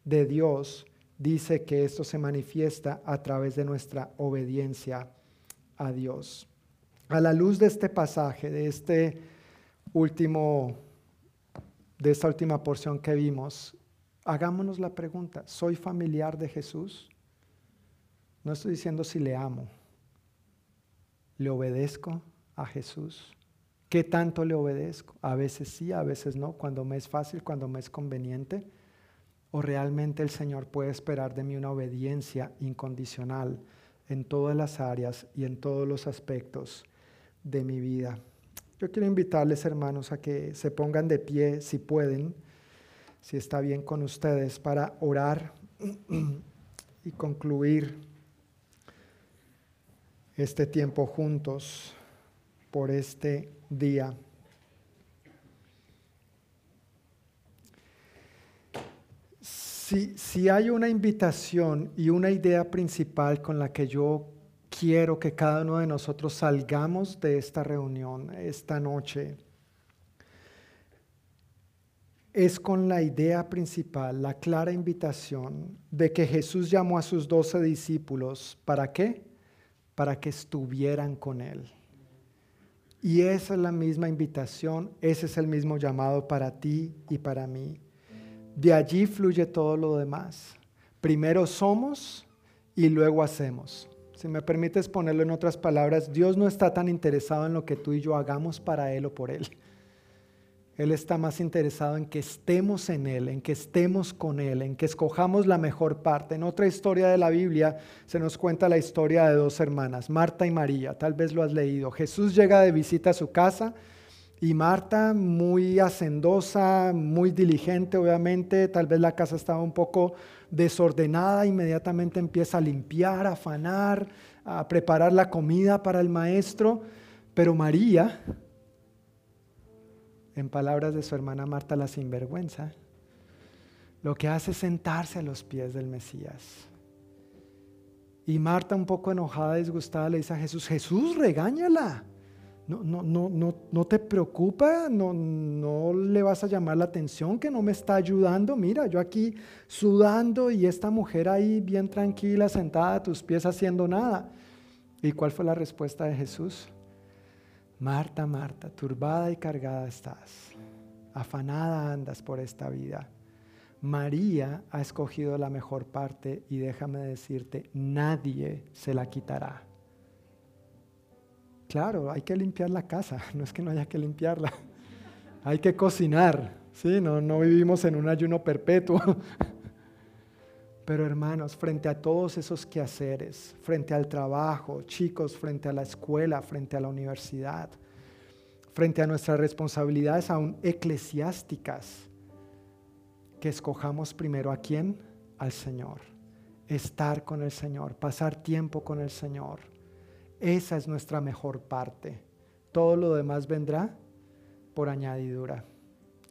de Dios, dice que esto se manifiesta a través de nuestra obediencia a Dios. A la luz de este pasaje, de este último de esta última porción que vimos, hagámonos la pregunta, ¿soy familiar de Jesús? No estoy diciendo si le amo. ¿Le obedezco a Jesús? ¿Qué tanto le obedezco? A veces sí, a veces no, cuando me es fácil, cuando me es conveniente. ¿O realmente el Señor puede esperar de mí una obediencia incondicional en todas las áreas y en todos los aspectos de mi vida? Yo quiero invitarles, hermanos, a que se pongan de pie si pueden, si está bien con ustedes, para orar y concluir este tiempo juntos por este día. Si, si, hay una invitación y una idea principal con la que yo quiero que cada uno de nosotros salgamos de esta reunión esta noche, es con la idea principal, la clara invitación de que Jesús llamó a sus doce discípulos, ¿para qué? Para que estuvieran con Él. Y esa es la misma invitación, ese es el mismo llamado para ti y para mí. De allí fluye todo lo demás. Primero somos y luego hacemos. Si me permites ponerlo en otras palabras, Dios no está tan interesado en lo que tú y yo hagamos para Él o por Él. Él está más interesado en que estemos en Él, en que estemos con Él, en que escojamos la mejor parte. En otra historia de la Biblia se nos cuenta la historia de dos hermanas, Marta y María. Tal vez lo has leído. Jesús llega de visita a su casa y Marta, muy hacendosa, muy diligente, obviamente, tal vez la casa estaba un poco desordenada, inmediatamente empieza a limpiar, a afanar, a preparar la comida para el maestro. Pero María en palabras de su hermana Marta la sinvergüenza, lo que hace es sentarse a los pies del Mesías. Y Marta, un poco enojada, disgustada, le dice a Jesús, Jesús, regáñala. No, no, no, no, no te preocupa, no, no le vas a llamar la atención que no me está ayudando. Mira, yo aquí sudando y esta mujer ahí bien tranquila, sentada a tus pies haciendo nada. ¿Y cuál fue la respuesta de Jesús? Marta, Marta, turbada y cargada estás, afanada andas por esta vida. María ha escogido la mejor parte y déjame decirte, nadie se la quitará. Claro, hay que limpiar la casa, no es que no haya que limpiarla, hay que cocinar, ¿sí? no, no vivimos en un ayuno perpetuo. Pero hermanos, frente a todos esos quehaceres, frente al trabajo, chicos, frente a la escuela, frente a la universidad, frente a nuestras responsabilidades aún eclesiásticas, que escojamos primero a quién? Al Señor. Estar con el Señor, pasar tiempo con el Señor. Esa es nuestra mejor parte. Todo lo demás vendrá por añadidura.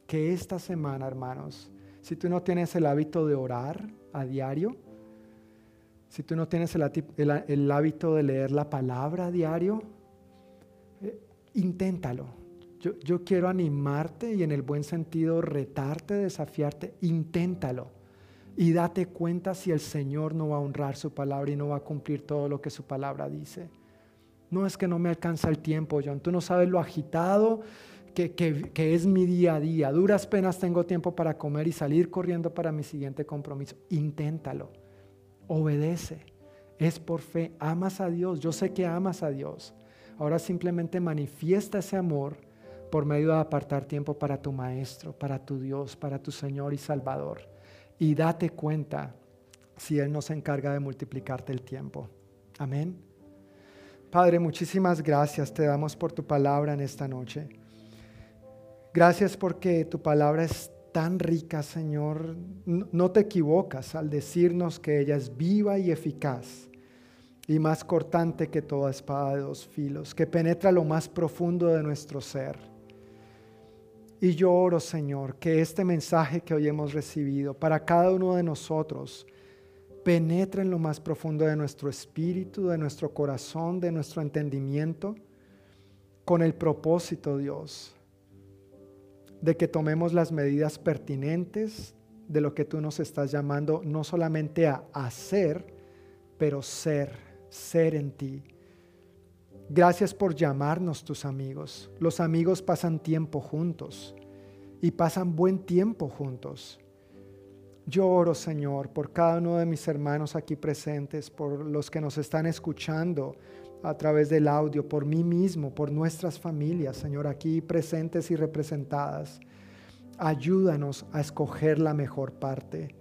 Que esta semana, hermanos, si tú no tienes el hábito de orar, a diario, si tú no tienes el, hábito de leer la palabra a diario, eh, inténtalo. Yo, quiero animarte y en el buen sentido retarte, desafiarte, inténtalo. Y date cuenta si el Señor no va a honrar su palabra y no va a cumplir todo lo que su palabra dice. No es que no me alcanza el tiempo, John. Tú no sabes lo agitado que, es mi día a día. Duras penas tengo tiempo para comer y salir corriendo para mi siguiente compromiso. Inténtalo. Obedece. Es por fe. Amas a Dios. Yo sé que amas a Dios. Ahora simplemente manifiesta ese amor por medio de apartar tiempo para tu Maestro, para tu Dios, para tu Señor y Salvador. Y date cuenta si Él no se encarga de multiplicarte el tiempo. Amén. Padre, muchísimas gracias te damos por tu palabra en esta noche. Gracias porque tu palabra es tan rica, Señor. No te equivocas al decirnos que ella es viva y eficaz y más cortante que toda espada de dos filos, que penetra lo más profundo de nuestro ser. Y yo oro, Señor, que este mensaje que hoy hemos recibido para cada uno de nosotros penetre en lo más profundo de nuestro espíritu, de nuestro corazón, de nuestro entendimiento, con el propósito, Dios, de que tomemos las medidas pertinentes de lo que tú nos estás llamando, no solamente a hacer, pero ser, ser en ti. Gracias por llamarnos tus amigos. Los amigos pasan tiempo juntos y pasan buen tiempo juntos. Yo oro, Señor, por cada uno de mis hermanos aquí presentes, por los que nos están escuchando a través del audio, por mí mismo, por nuestras familias, Señor, aquí presentes y representadas. Ayúdanos a escoger la mejor parte.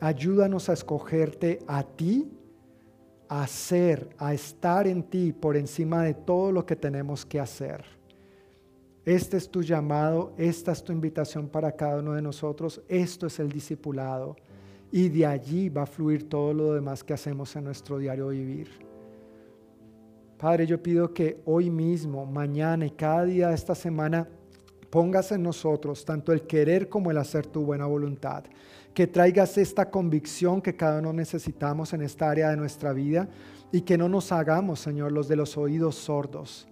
Ayúdanos a escogerte a ti, a ser, a estar en ti por encima de todo lo que tenemos que hacer. Este es tu llamado, esta es tu invitación para cada uno de nosotros, esto es el discipulado y de allí va a fluir todo lo demás que hacemos en nuestro diario vivir. Padre, yo pido que hoy mismo, mañana y cada día de esta semana pongas en nosotros tanto el querer como el hacer tu buena voluntad. Que traigas esta convicción que cada uno necesitamos en esta área de nuestra vida y que no nos hagamos, Señor, los de los oídos sordos.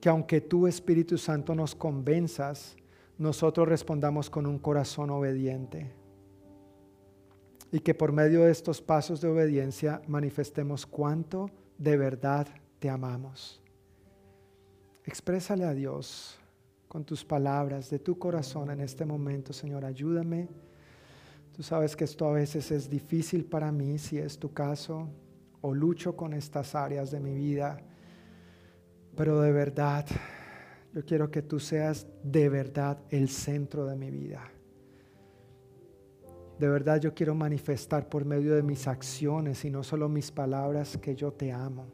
Que aunque tú, Espíritu Santo, nos convenzas, nosotros respondamos con un corazón obediente. Y que por medio de estos pasos de obediencia manifestemos cuánto de verdad te amamos. Exprésale a Dios con tus palabras de tu corazón en este momento, Señor, ayúdame. Tú sabes que esto a veces es difícil para mí, si es tu caso, o lucho con estas áreas de mi vida, pero de verdad, yo quiero que tú seas de verdad el centro de mi vida. De verdad yo quiero manifestar por medio de mis acciones y no solo mis palabras que yo te amo.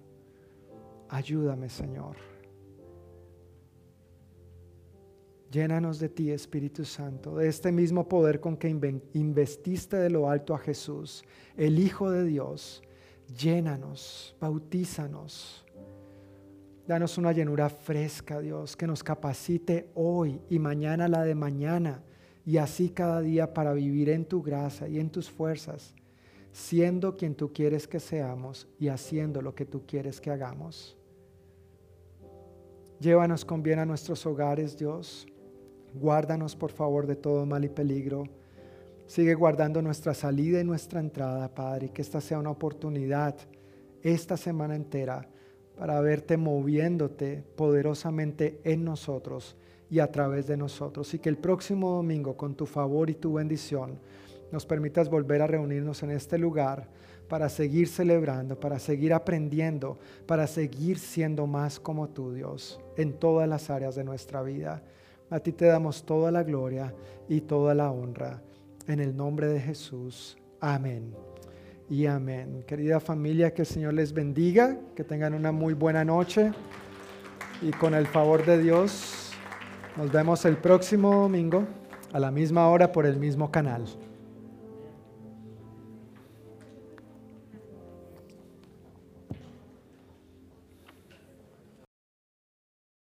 Ayúdame, Señor. Llénanos de ti, Espíritu Santo, de este mismo poder con que investiste de lo alto a Jesús, el Hijo de Dios. Llénanos, bautízanos. Danos una llenura fresca, Dios, que nos capacite hoy y mañana la de mañana y así cada día para vivir en tu gracia y en tus fuerzas, siendo quien tú quieres que seamos y haciendo lo que tú quieres que hagamos. Llévanos con bien a nuestros hogares, Dios. Guárdanos, por favor, de todo mal y peligro. Sigue guardando nuestra salida y nuestra entrada, Padre, y que esta sea una oportunidad esta semana entera para verte moviéndote poderosamente en nosotros y a través de nosotros. Y que el próximo domingo, con tu favor y tu bendición, nos permitas volver a reunirnos en este lugar para seguir celebrando, para seguir aprendiendo, para seguir siendo más como tú, Dios, en todas las áreas de nuestra vida. A ti te damos toda la gloria y toda la honra. En el nombre de Jesús. Amén. Y amén. Querida familia, que el Señor les bendiga, que tengan una muy buena noche. Y con el favor de Dios, nos vemos el próximo domingo a la misma hora por el mismo canal.